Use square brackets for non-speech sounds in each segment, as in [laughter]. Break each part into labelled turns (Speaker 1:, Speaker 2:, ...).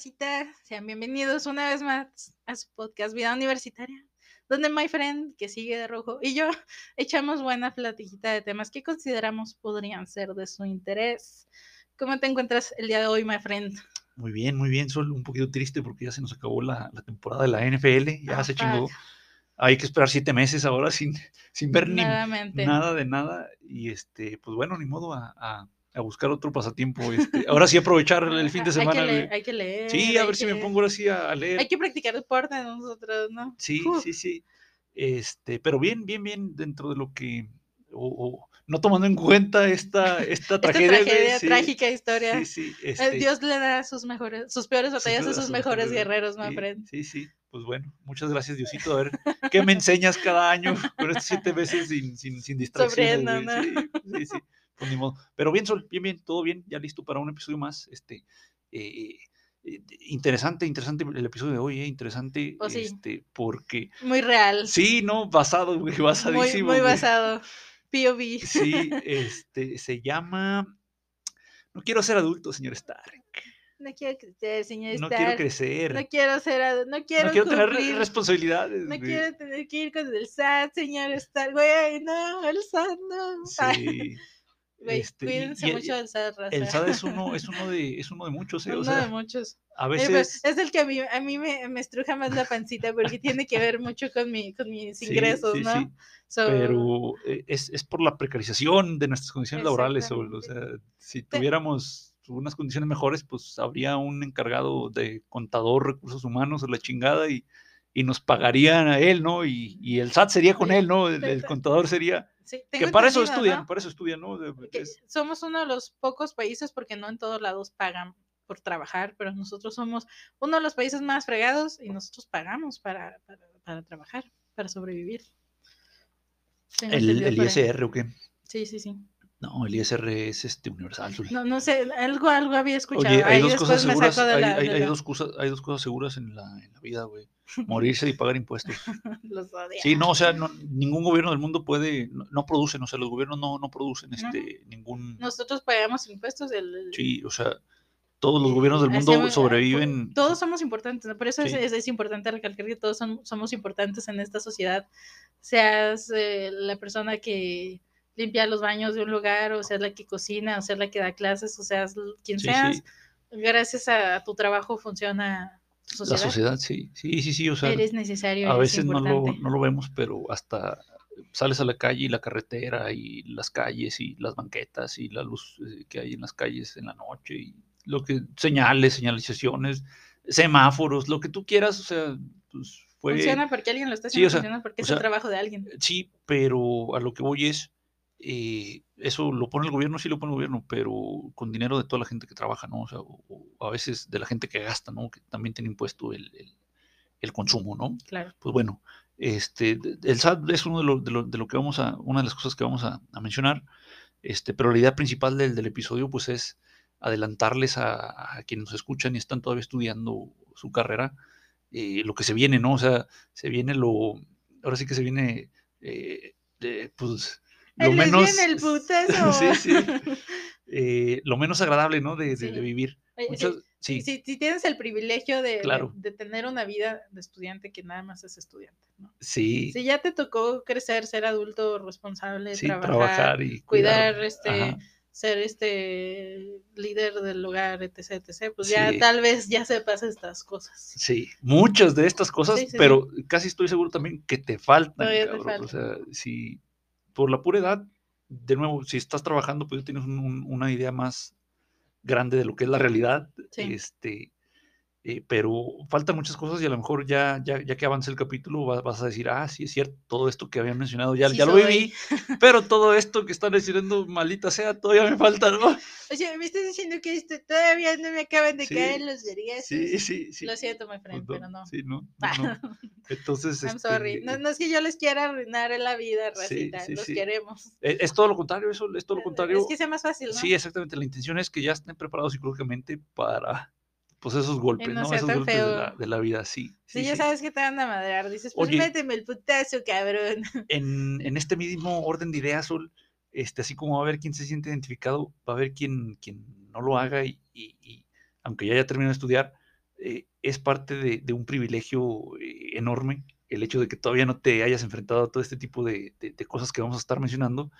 Speaker 1: racita? Sean bienvenidos una vez más a su podcast Vida Universitaria, donde my friend, que sigue de rojo, y yo [laughs] echamos buena platiquita de temas que consideramos podrían ser de su interés. ¿Cómo te encuentras el día de hoy, my friend?
Speaker 2: Muy bien, muy bien. Solo un poquito triste porque ya se nos acabó la, la temporada de la NFL, ya
Speaker 1: Ah,
Speaker 2: se
Speaker 1: fuck.
Speaker 2: chingó. Hay que esperar siete meses ahora sin, sin ver ni nada de nada. Y este, pues bueno, ni modo a, a- a buscar otro pasatiempo. Este. Ahora sí aprovechar el fin de [laughs]
Speaker 1: Hay que
Speaker 2: semana.
Speaker 1: leer, hay que leer.
Speaker 2: Sí, a ver si me pongo ahora sí a, a leer.
Speaker 1: Hay que practicar deporte nosotros, ¿no?
Speaker 2: Sí,
Speaker 1: Uf.
Speaker 2: sí, sí. Este, pero bien, bien, bien dentro de lo que. o- o no tomando en cuenta esta, esta
Speaker 1: Esta
Speaker 2: tragedia. sí,
Speaker 1: trágica historia.
Speaker 2: Sí, sí.
Speaker 1: Eh,
Speaker 2: este,
Speaker 1: Dios le da sus mejores, sus peores batallas a sus
Speaker 2: sus
Speaker 1: mejores
Speaker 2: mejores-
Speaker 1: guerreros, my
Speaker 2: sí. Sí, sí. Pues bueno, muchas gracias, Diosito. A ver, ¿qué me enseñas cada año con estos siete meses sin, sin, sin distracciones? Sí, sí, sí. Pues ni modo. Pero bien, Sol, bien, bien, todo bien, ya listo para un episodio más. Este, eh, eh, interesante, interesante el episodio de hoy, eh, interesante,
Speaker 1: Oh, sí.
Speaker 2: este, porque
Speaker 1: Muy real.
Speaker 2: sí, no, basado, güey,
Speaker 1: muy,
Speaker 2: basadísimo.
Speaker 1: muy
Speaker 2: güey.
Speaker 1: basado. POV.
Speaker 2: Sí, [laughs] este, se llama. No quiero ser adulto, señor Stark.
Speaker 1: No quiero crecer, señor
Speaker 2: No
Speaker 1: Stark.
Speaker 2: quiero crecer.
Speaker 1: No quiero ser, ad- no quiero,
Speaker 2: no quiero tener responsabilidades.
Speaker 1: No
Speaker 2: güey.
Speaker 1: quiero tener que ir con el SAT, señor Stark. Güey, no, el SAT no.
Speaker 2: Sí. [laughs] este,
Speaker 1: cuídense
Speaker 2: y
Speaker 1: mucho del raza.
Speaker 2: El SAD es uno, es [laughs] uno de, es uno de muchos, eh, o
Speaker 1: Uno
Speaker 2: sea,
Speaker 1: de muchos.
Speaker 2: a
Speaker 1: Eh,
Speaker 2: veces.
Speaker 1: es el que a mí, a mí me, me estruja más la pancita porque tiene que ver mucho con, mi, con mis ingresos,
Speaker 2: sí,
Speaker 1: ¿no?
Speaker 2: sí,
Speaker 1: So,
Speaker 2: pero eh, es, es por la precarización de nuestras condiciones laborales, Sol, o sea, si tuviéramos unas condiciones mejores, pues habría un encargado de contador, recursos humanos, o la chingada, y, y nos pagarían a él, ¿no? Y, y el SAT sería con él, ¿no? El, contador sería.
Speaker 1: Sí,
Speaker 2: Que para eso estudian,
Speaker 1: ¿no?
Speaker 2: para eso estudian, ¿no? Es-
Speaker 1: somos uno de los pocos países, porque no en todos lados pagan por trabajar, pero nosotros somos uno de los países más fregados y nosotros pagamos para, para, para trabajar, para sobrevivir. Tengo
Speaker 2: el, el. ISR o qué?
Speaker 1: Sí, sí, sí.
Speaker 2: No, el ISR es este universal.
Speaker 1: No, no sé, algo, algo había escuchado.
Speaker 2: Oye, hay
Speaker 1: Ahí
Speaker 2: dos cosas seguras,
Speaker 1: de
Speaker 2: hay,
Speaker 1: la-
Speaker 2: hay-
Speaker 1: la-
Speaker 2: dos cosas, hay dos cosas seguras en la, en la vida, güey. Morirse y pagar impuestos. [laughs]
Speaker 1: los odia.
Speaker 2: Sí, no, o sea, no- ningún gobierno del mundo puede, no, no producen, o sea, los gobiernos no, no producen este, ningún,
Speaker 1: Nosotros pagamos impuestos. El, el-
Speaker 2: sí, o sea, todos los gobiernos del mundo
Speaker 1: hacemos-
Speaker 2: sobreviven.
Speaker 1: Todos somos importantes, ¿no? por eso es-
Speaker 2: Sí.
Speaker 1: es, es importante recalcar que todos son- somos importantes en esta sociedad. Seas eh, la persona que limpia los baños de un lugar, o seas la que cocina, o seas la que da clases, o seas quien
Speaker 2: Sí,
Speaker 1: seas,
Speaker 2: sí,
Speaker 1: gracias a tu trabajo funciona
Speaker 2: la
Speaker 1: sociedad.
Speaker 2: sí, sí, sí, sí, o sea,
Speaker 1: Eres necesario,
Speaker 2: a veces no lo, no lo vemos, pero hasta sales a la calle y la carretera y las calles y las banquetas y la luz eh, que hay en las calles en la noche y lo que señales, señalizaciones, semáforos, lo que tú quieras, o sea, pues fue
Speaker 1: Funciona porque alguien lo está
Speaker 2: Sí,
Speaker 1: haciendo,
Speaker 2: o sea,
Speaker 1: funciona porque
Speaker 2: o
Speaker 1: es el trabajo de alguien.
Speaker 2: Sí, pero a lo que voy es, eh, eso lo pone el gobierno, sí lo pone el gobierno, pero con dinero de toda la gente que trabaja, ¿no? O sea, o- o a veces de la gente que gasta, ¿no? Que también tiene impuesto el, el- el consumo, ¿no?
Speaker 1: Claro.
Speaker 2: Pues bueno, este, el SAT es uno de lo, de lo- de lo que vamos a, una de las cosas que vamos a, a mencionar, este, pero la idea principal del, del episodio, pues es adelantarles a, a quienes nos escuchan y están todavía estudiando su carrera, eh, lo que se viene, ¿no? O sea, se viene lo, ahora sí que se viene, eh, pues, lo menos,
Speaker 1: el [laughs]
Speaker 2: sí, sí, [laughs] eh, lo menos agradable, ¿no? De,
Speaker 1: Sí.
Speaker 2: vivir.
Speaker 1: Oye, sí,
Speaker 2: Muchas- sí,
Speaker 1: Si, si tienes el privilegio de, de-
Speaker 2: Claro.
Speaker 1: de tener una vida de estudiante que nada más es estudiante, ¿no?
Speaker 2: sí,
Speaker 1: Si ya te tocó crecer, ser adulto responsable,
Speaker 2: sí,
Speaker 1: trabajar,
Speaker 2: trabajar y
Speaker 1: cuidar, este,
Speaker 2: Ajá.
Speaker 1: ser este líder del hogar, etc, etc, pues ya
Speaker 2: Sí.
Speaker 1: tal vez ya sepas estas cosas.
Speaker 2: Sí, muchas de estas cosas,
Speaker 1: Sí, sí, sí.
Speaker 2: pero casi estoy seguro también que te faltan,
Speaker 1: Todavía te
Speaker 2: cabrón. O sea, si por la pura edad, de nuevo, si estás trabajando, pues tienes un- un- una idea más grande de lo que es la realidad.
Speaker 1: Sí.
Speaker 2: Este, eh, pero faltan muchas cosas y a lo mejor ya, ya, ya que avance el capítulo va- vas a decir, ah, sí es cierto, todo esto que habían mencionado ya,
Speaker 1: Sí
Speaker 2: ya lo viví, [laughs] pero todo esto que están diciendo, maldita sea, todavía me falta, ¿no?
Speaker 1: Oye, me estás diciendo que esto todavía no me acaban de
Speaker 2: Sí,
Speaker 1: caer los vergazos.
Speaker 2: Sí, sí, sí.
Speaker 1: Lo siento, my
Speaker 2: Pues
Speaker 1: friend, pero no.
Speaker 2: Sí, no, [laughs] no, no. Entonces,
Speaker 1: I'm sorry.
Speaker 2: este,
Speaker 1: No, no es que yo les quiera arruinar la vida, racita.
Speaker 2: sí,
Speaker 1: los queremos.
Speaker 2: Eh, Es todo lo contrario, eso es todo lo contrario.
Speaker 1: Es que sea más fácil, ¿no?
Speaker 2: Sí, exactamente. La intención es que ya estén preparados psicológicamente para pues esos golpes,
Speaker 1: no
Speaker 2: ¿no? Esos golpes de la, de la vida, sí.
Speaker 1: Sí,
Speaker 2: sí,
Speaker 1: ya
Speaker 2: sí.
Speaker 1: sabes que te van a madrear. Dices, pues
Speaker 2: Oye.
Speaker 1: méteme el putazo, cabrón. [laughs]
Speaker 2: En, en este mismo orden de ideas, Sol, este, así como va a haber quien se siente identificado, va a haber quien, quien no lo haga y, y- y aunque ya haya terminado de estudiar, eh, es parte de, de un privilegio eh, enorme el hecho de que todavía no te hayas enfrentado a todo este tipo de, de- de cosas que vamos a estar mencionando.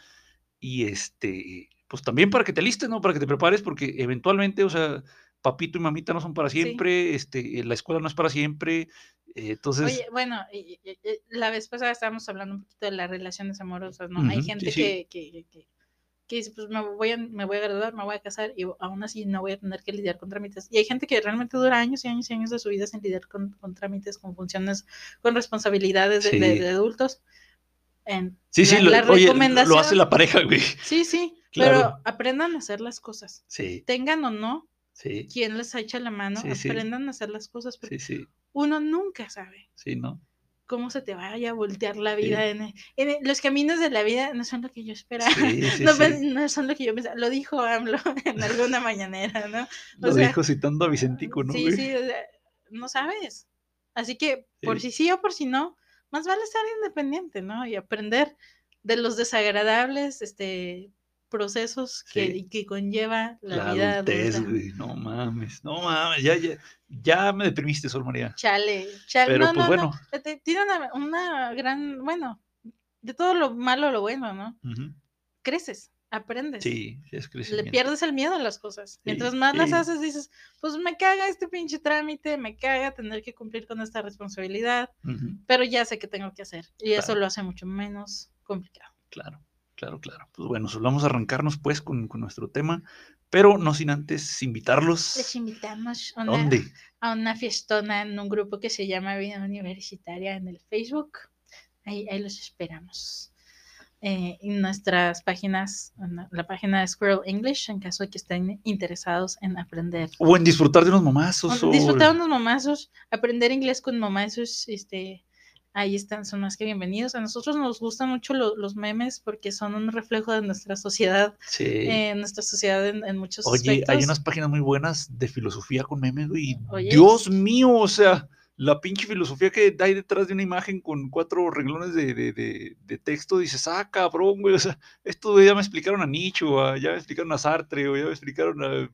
Speaker 2: Y este, pues también para que te alistes, ¿no? Para que te prepares, porque eventualmente, o sea, papito y mamita no son para
Speaker 1: Sí.
Speaker 2: siempre, este, la escuela no es para siempre. eh, entonces,
Speaker 1: Oye, bueno, la vez pasada estábamos hablando un poquito de las relaciones amorosas, ¿no? Hay gente
Speaker 2: sí.
Speaker 1: Que, que, que, que dice, pues me voy, a, me voy a graduar, me voy a casar y aún así no voy a tener que lidiar con trámites. Y hay gente que realmente dura años y años y años de su vida sin lidiar con, con trámites, con funciones, con responsabilidades de, de-
Speaker 2: Sí.
Speaker 1: de adultos. En
Speaker 2: sí, sí, lo,
Speaker 1: la
Speaker 2: oye, lo hace
Speaker 1: recomendación-
Speaker 2: la pareja, güey.
Speaker 1: Sí, sí,
Speaker 2: Claro.
Speaker 1: pero aprendan a hacer las cosas.
Speaker 2: Sí,
Speaker 1: Tengan o no
Speaker 2: sí,
Speaker 1: quien les echa la mano,
Speaker 2: Sí, sí.
Speaker 1: aprendan a hacer las cosas porque uno nunca sabe
Speaker 2: sí, ¿no?
Speaker 1: cómo se te vaya a voltear la vida. En, en- los caminos de la vida no son lo que yo esperaba.
Speaker 2: Sí, [laughs]
Speaker 1: no, son lo que yo pensaba. Lo dijo AMLO [laughs] en alguna mañanera, ¿no? [laughs]
Speaker 2: Lo
Speaker 1: sea,
Speaker 2: dijo citando a Vicentico, ¿no?
Speaker 1: sí,
Speaker 2: güey?
Speaker 1: sí, o sea, no sabes. Así que por si sí o por si no, más vale ser independiente, ¿no? Y aprender de los desagradables este, procesos que,
Speaker 2: Sí.
Speaker 1: que conlleva la,
Speaker 2: La
Speaker 1: vida
Speaker 2: adultez,
Speaker 1: adulta.
Speaker 2: güey. No mames, no mames. Ya, ya, ya me deprimiste, Sol María.
Speaker 1: Chale, chale.
Speaker 2: Pero
Speaker 1: no,
Speaker 2: pues
Speaker 1: no,
Speaker 2: bueno.
Speaker 1: no. Tiene una, una gran, bueno, de todo lo malo, lo bueno, ¿no? Creces, aprendes.
Speaker 2: Sí, es
Speaker 1: Le
Speaker 2: crecimiento.
Speaker 1: pierdes el miedo a las cosas. Mientras más las haces, dices, pues me caga este pinche trámite, me caga tener que cumplir con esta responsabilidad, pero ya sé qué tengo que hacer. Y eso lo hace mucho menos complicado.
Speaker 2: Claro, claro, claro. Pues bueno, Sol, vamos a arrancarnos pues con, con nuestro tema, pero no sin antes invitarlos.
Speaker 1: Les invitamos a
Speaker 2: ¿A
Speaker 1: una,
Speaker 2: dónde?
Speaker 1: a una fiestona en un grupo que se llama Vida Universitaria en el Facebook. Ahí, ahí los esperamos. Eh, en nuestras páginas, en la- página de Squirrel English, en caso de que estén interesados en aprender.
Speaker 2: O en disfrutar de unos momazos. o-
Speaker 1: Disfrutar unos momazos, aprender inglés con momazos, este, ahí están, son más que bienvenidos. A nosotros nos gustan mucho lo- los memes porque son un reflejo de nuestra sociedad,
Speaker 2: Sí.
Speaker 1: eh, nuestra sociedad en, en muchos
Speaker 2: Oye,
Speaker 1: aspectos.
Speaker 2: hay unas páginas muy buenas de filosofía con memes, güey.
Speaker 1: Oye.
Speaker 2: Dios mío, o sea, la pinche filosofía que hay detrás de una imagen con cuatro renglones de, de- de- de texto, dices, ah, cabrón, güey, o sea, esto ya me explicaron a Nietzsche, o ya me explicaron a Sartre, o ya me explicaron a,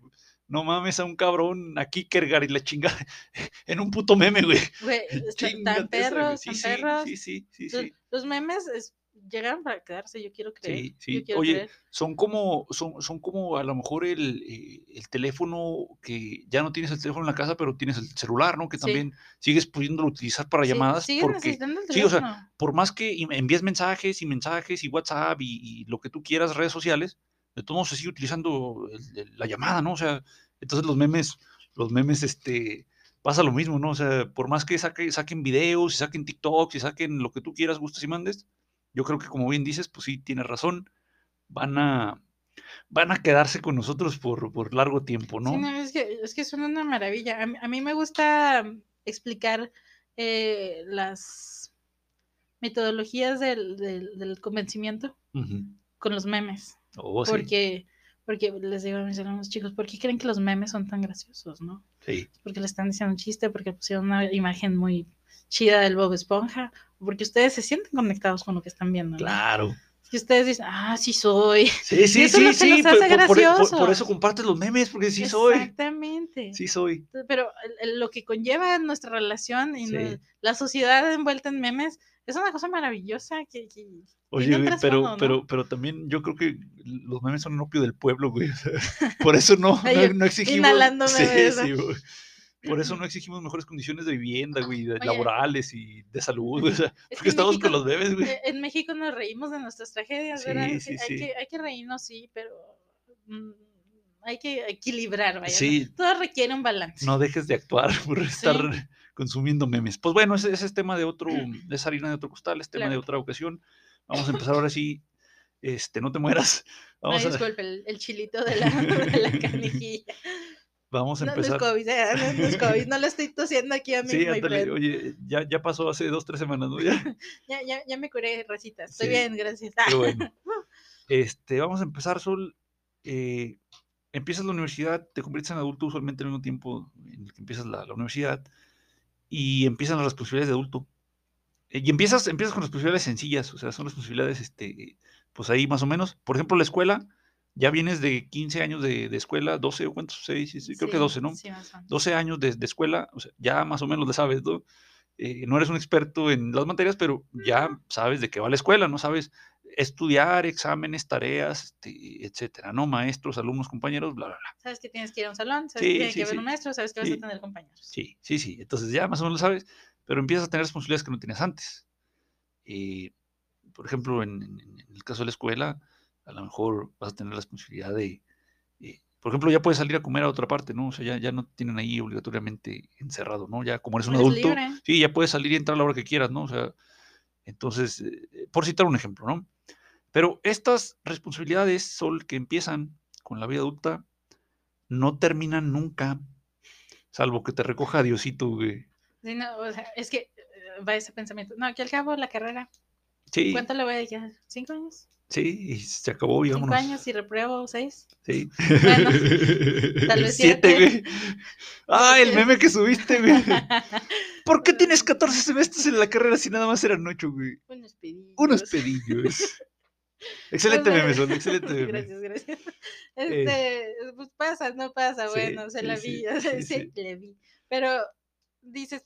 Speaker 2: no mames, a un cabrón, a Kierkegaard y la chingada, [laughs] en un puto meme, güey.
Speaker 1: Güey, [laughs] tan perros,
Speaker 2: Sí,
Speaker 1: tan perros.
Speaker 2: Sí, sí, sí,
Speaker 1: Los,
Speaker 2: sí.
Speaker 1: los memes es- llegaron para quedarse, yo quiero creer.
Speaker 2: Sí,
Speaker 1: yo
Speaker 2: sí.
Speaker 1: quiero
Speaker 2: Oye,
Speaker 1: creer.
Speaker 2: son como, son, son como a lo mejor el, eh, el teléfono que ya no tienes el teléfono en la casa, pero tienes el celular, ¿no? Que también sigues pudiéndolo utilizar para llamadas.
Speaker 1: sigues
Speaker 2: porque
Speaker 1: necesitando el
Speaker 2: sí, o sea,
Speaker 1: teléfono.
Speaker 2: por más que envíes mensajes y mensajes y WhatsApp y, y lo que tú quieras, redes sociales, de todos modos se sigue utilizando el- el- la llamada, ¿no? O sea, entonces los memes, los memes, este, pasa lo mismo, ¿no? O sea, por más que saque- saquen videos y saquen TikToks y saquen lo que tú quieras, gustes y mandes, yo creo que como bien dices, pues sí, tienes razón, van a, van a quedarse con nosotros por, por largo tiempo, ¿no?
Speaker 1: Sí, no, es que, es que son una maravilla. A mí, a mí me gusta mm, explicar eh, las metodologías del, del, del convencimiento con los memes.
Speaker 2: Oh, sí,
Speaker 1: porque, porque les digo a mis hermanos chicos, ¿por qué creen que los memes son tan graciosos, no?
Speaker 2: sí,
Speaker 1: Porque le están diciendo un chiste, porque pusieron una imagen muy chida del Bob Esponja, porque ustedes se sienten conectados con lo que están viendo. ¿no?
Speaker 2: claro.
Speaker 1: Y ustedes dicen, ah, sí soy.
Speaker 2: Sí, [laughs] sí,
Speaker 1: eso
Speaker 2: sí, sí, por, por- por- por
Speaker 1: graciosos.
Speaker 2: eso compartes los memes, porque sí soy,
Speaker 1: Exactamente.
Speaker 2: sí soy.
Speaker 1: Pero lo que conlleva nuestra relación y
Speaker 2: Sí.
Speaker 1: la sociedad envuelta en memes es una cosa maravillosa que, que
Speaker 2: Oye, güey, pero, pero, pero también yo creo que los memes son un opio del pueblo, güey. o sea, [laughs] por eso no, no, no exigimos. sí, sí, güey. Por eso no [clears throat] exigimos mejores condiciones de vivienda, güey, de
Speaker 1: Oye.
Speaker 2: laborales y de salud, güey, o [laughs] sea,
Speaker 1: Es
Speaker 2: porque estamos con los bebés, güey.
Speaker 1: eh, en México nos reímos de nuestras tragedias,
Speaker 2: Sí,
Speaker 1: ¿verdad?
Speaker 2: sí,
Speaker 1: Sí, hay,
Speaker 2: sí.
Speaker 1: Que, hay que reírnos, sí, pero mm, hay que equilibrar, vaya.
Speaker 2: Sí,
Speaker 1: Todo requiere un balance.
Speaker 2: no dejes de actuar [laughs] por estar consumiendo memes. Pues bueno, ese, ese es tema de otro, [clears throat] es harina de otro costal, es tema de otra ocasión. Vamos a empezar [laughs] ahora sí. Este, no te mueras. [laughs] Vamos a,
Speaker 1: disculpe, el, el chilito de la, [laughs] de la canijilla.
Speaker 2: vamos a
Speaker 1: No, no es
Speaker 2: empezar.
Speaker 1: COVID, eh, no, es COVID, no le estoy tosiendo aquí a mi,
Speaker 2: Sí, ándale, oye, ya, ya pasó hace dos, tres semanas, ¿no? Ya.
Speaker 1: Ya, ya, ya me curé, Rosita. Estoy
Speaker 2: Sí,
Speaker 1: bien, gracias.
Speaker 2: Pero bueno. Este, vamos a empezar, Sol. Eh, empiezas la universidad, te conviertes en adulto usualmente al mismo tiempo en el que empiezas la, la universidad y empiezan las responsabilidades de adulto. Eh, y empiezas, empiezas con responsabilidades sencillas, o sea, son responsabilidades, este, pues ahí más o menos. Por ejemplo, la escuela, ya vienes de 15 años de, de escuela, 12 o cuántos, 6, sí, sí, creo que
Speaker 1: Sí,
Speaker 2: 12, ¿no?
Speaker 1: sí, más o menos.
Speaker 2: 12 años de, de escuela, o sea, ya más o menos le sabes, ¿no? Eh, no eres un experto en las materias, pero ya sabes de qué va la escuela, ¿no? Sabes estudiar, exámenes, tareas, este, etcétera, ¿no? Maestros, alumnos, compañeros, bla, bla, bla.
Speaker 1: Sabes que tienes que ir a un salón, sabes
Speaker 2: Sí,
Speaker 1: que tiene
Speaker 2: sí,
Speaker 1: que haber
Speaker 2: sí.
Speaker 1: un maestro, sabes que vas a tener compañeros.
Speaker 2: Sí, sí, sí. Entonces ya más o menos lo sabes, pero empiezas a tener responsabilidades que no tenías antes. Eh, por ejemplo, en, en- en el caso de la escuela, a lo mejor vas a tener la responsabilidad de, eh, por ejemplo, ya puedes salir a comer a otra parte, ¿no? O sea, ya, ya no tienen ahí obligatoriamente encerrado, ¿no? Ya como eres un
Speaker 1: Eres
Speaker 2: adulto,
Speaker 1: libre.
Speaker 2: sí, ya puedes salir y entrar a la hora que quieras, ¿no? O sea, entonces, eh, por citar un ejemplo, ¿no? Pero estas responsabilidades, Sol, que empiezan con la vida adulta, no terminan nunca, salvo que te recoja Diosito, güey.
Speaker 1: Sí, no, o sea, es que eh, va ese pensamiento. No, que al cabo la carrera,
Speaker 2: Sí,
Speaker 1: ¿cuánto le voy a dedicar? ¿Cinco años?
Speaker 2: sí, y se acabó,
Speaker 1: ¿Cinco
Speaker 2: vámonos.
Speaker 1: años y repruebo seis?
Speaker 2: Sí.
Speaker 1: Bueno, [laughs] tal vez
Speaker 2: siete,
Speaker 1: siete.
Speaker 2: güey. Ah, el meme que subiste, güey. [laughs] ¿Por qué tienes 14 semestres en la carrera si nada más eran 8, güey?
Speaker 1: Unos pedillos.
Speaker 2: Unos pedillos. [laughs] Excelente meme, excelente meme.
Speaker 1: Gracias, gracias. [laughs] Este, pues pasa, no pasa,
Speaker 2: Sí,
Speaker 1: bueno, se
Speaker 2: sí,
Speaker 1: la vi, o sea,
Speaker 2: sí.
Speaker 1: la vi. Pero dices,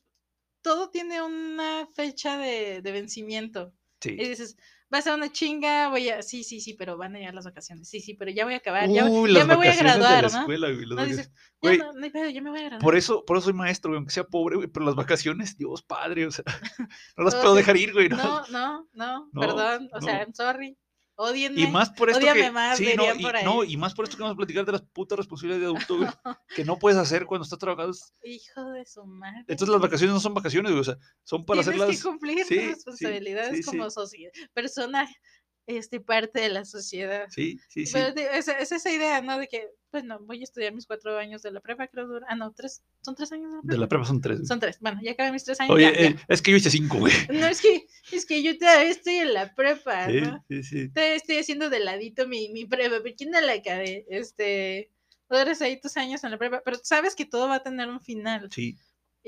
Speaker 1: todo tiene una fecha de, de vencimiento.
Speaker 2: Sí.
Speaker 1: Y dices, va a ser una chinga, voy a, sí, sí, sí, pero van a llegar las vacaciones. Sí, sí, pero ya voy a acabar, ya,
Speaker 2: Uy,
Speaker 1: ya
Speaker 2: las
Speaker 1: me voy a
Speaker 2: de
Speaker 1: graduar,
Speaker 2: la
Speaker 1: ¿no?
Speaker 2: escuela, güey,
Speaker 1: No dices, ya
Speaker 2: Güey,
Speaker 1: no, no hay pedo, ya me voy a graduar.
Speaker 2: Por eso, por eso soy maestro, güey, aunque sea pobre, güey, pero las vacaciones, Dios padre, o sea, [laughs] no las puedo dejar ir, güey. ¿no?
Speaker 1: No, no, no, perdón, o sea, I'm sorry. Odienme.
Speaker 2: Y más por esto que,
Speaker 1: más,
Speaker 2: sí, no, y,
Speaker 1: por ahí.
Speaker 2: no, y más por esto que vamos a platicar de las putas responsabilidades de adulto, güey, [laughs] que no puedes hacer cuando estás trabajando.
Speaker 1: Hijo de su madre.
Speaker 2: Entonces las vacaciones no son vacaciones, güey, o sea, son para
Speaker 1: Tienes
Speaker 2: hacerlas.
Speaker 1: que cumplir
Speaker 2: sí,
Speaker 1: responsabilidades
Speaker 2: sí,
Speaker 1: como sociedad, persona, este, parte de la sociedad.
Speaker 2: Sí, sí, sí.
Speaker 1: Pero es esa idea, ¿no? De que, pues no, voy a estudiar mis cuatro años de la prepa, creo dura. Ah, no, tres, son tres años de la prepa.
Speaker 2: De la prepa son tres.
Speaker 1: Son tres. Bueno, ya acabé mis tres años.
Speaker 2: Oye,
Speaker 1: ya, ya.
Speaker 2: eh, es que yo hice cinco, güey. [laughs]
Speaker 1: No, es que, es que yo todavía estoy en la prepa,
Speaker 2: Sí,
Speaker 1: ¿no?
Speaker 2: sí, sí.
Speaker 1: Todavía estoy haciendo de ladito mi, mi prepa, pero ¿quién no la acabé? Este, eres ahí tus años en la prepa, pero sabes que todo va a tener un final.
Speaker 2: Sí,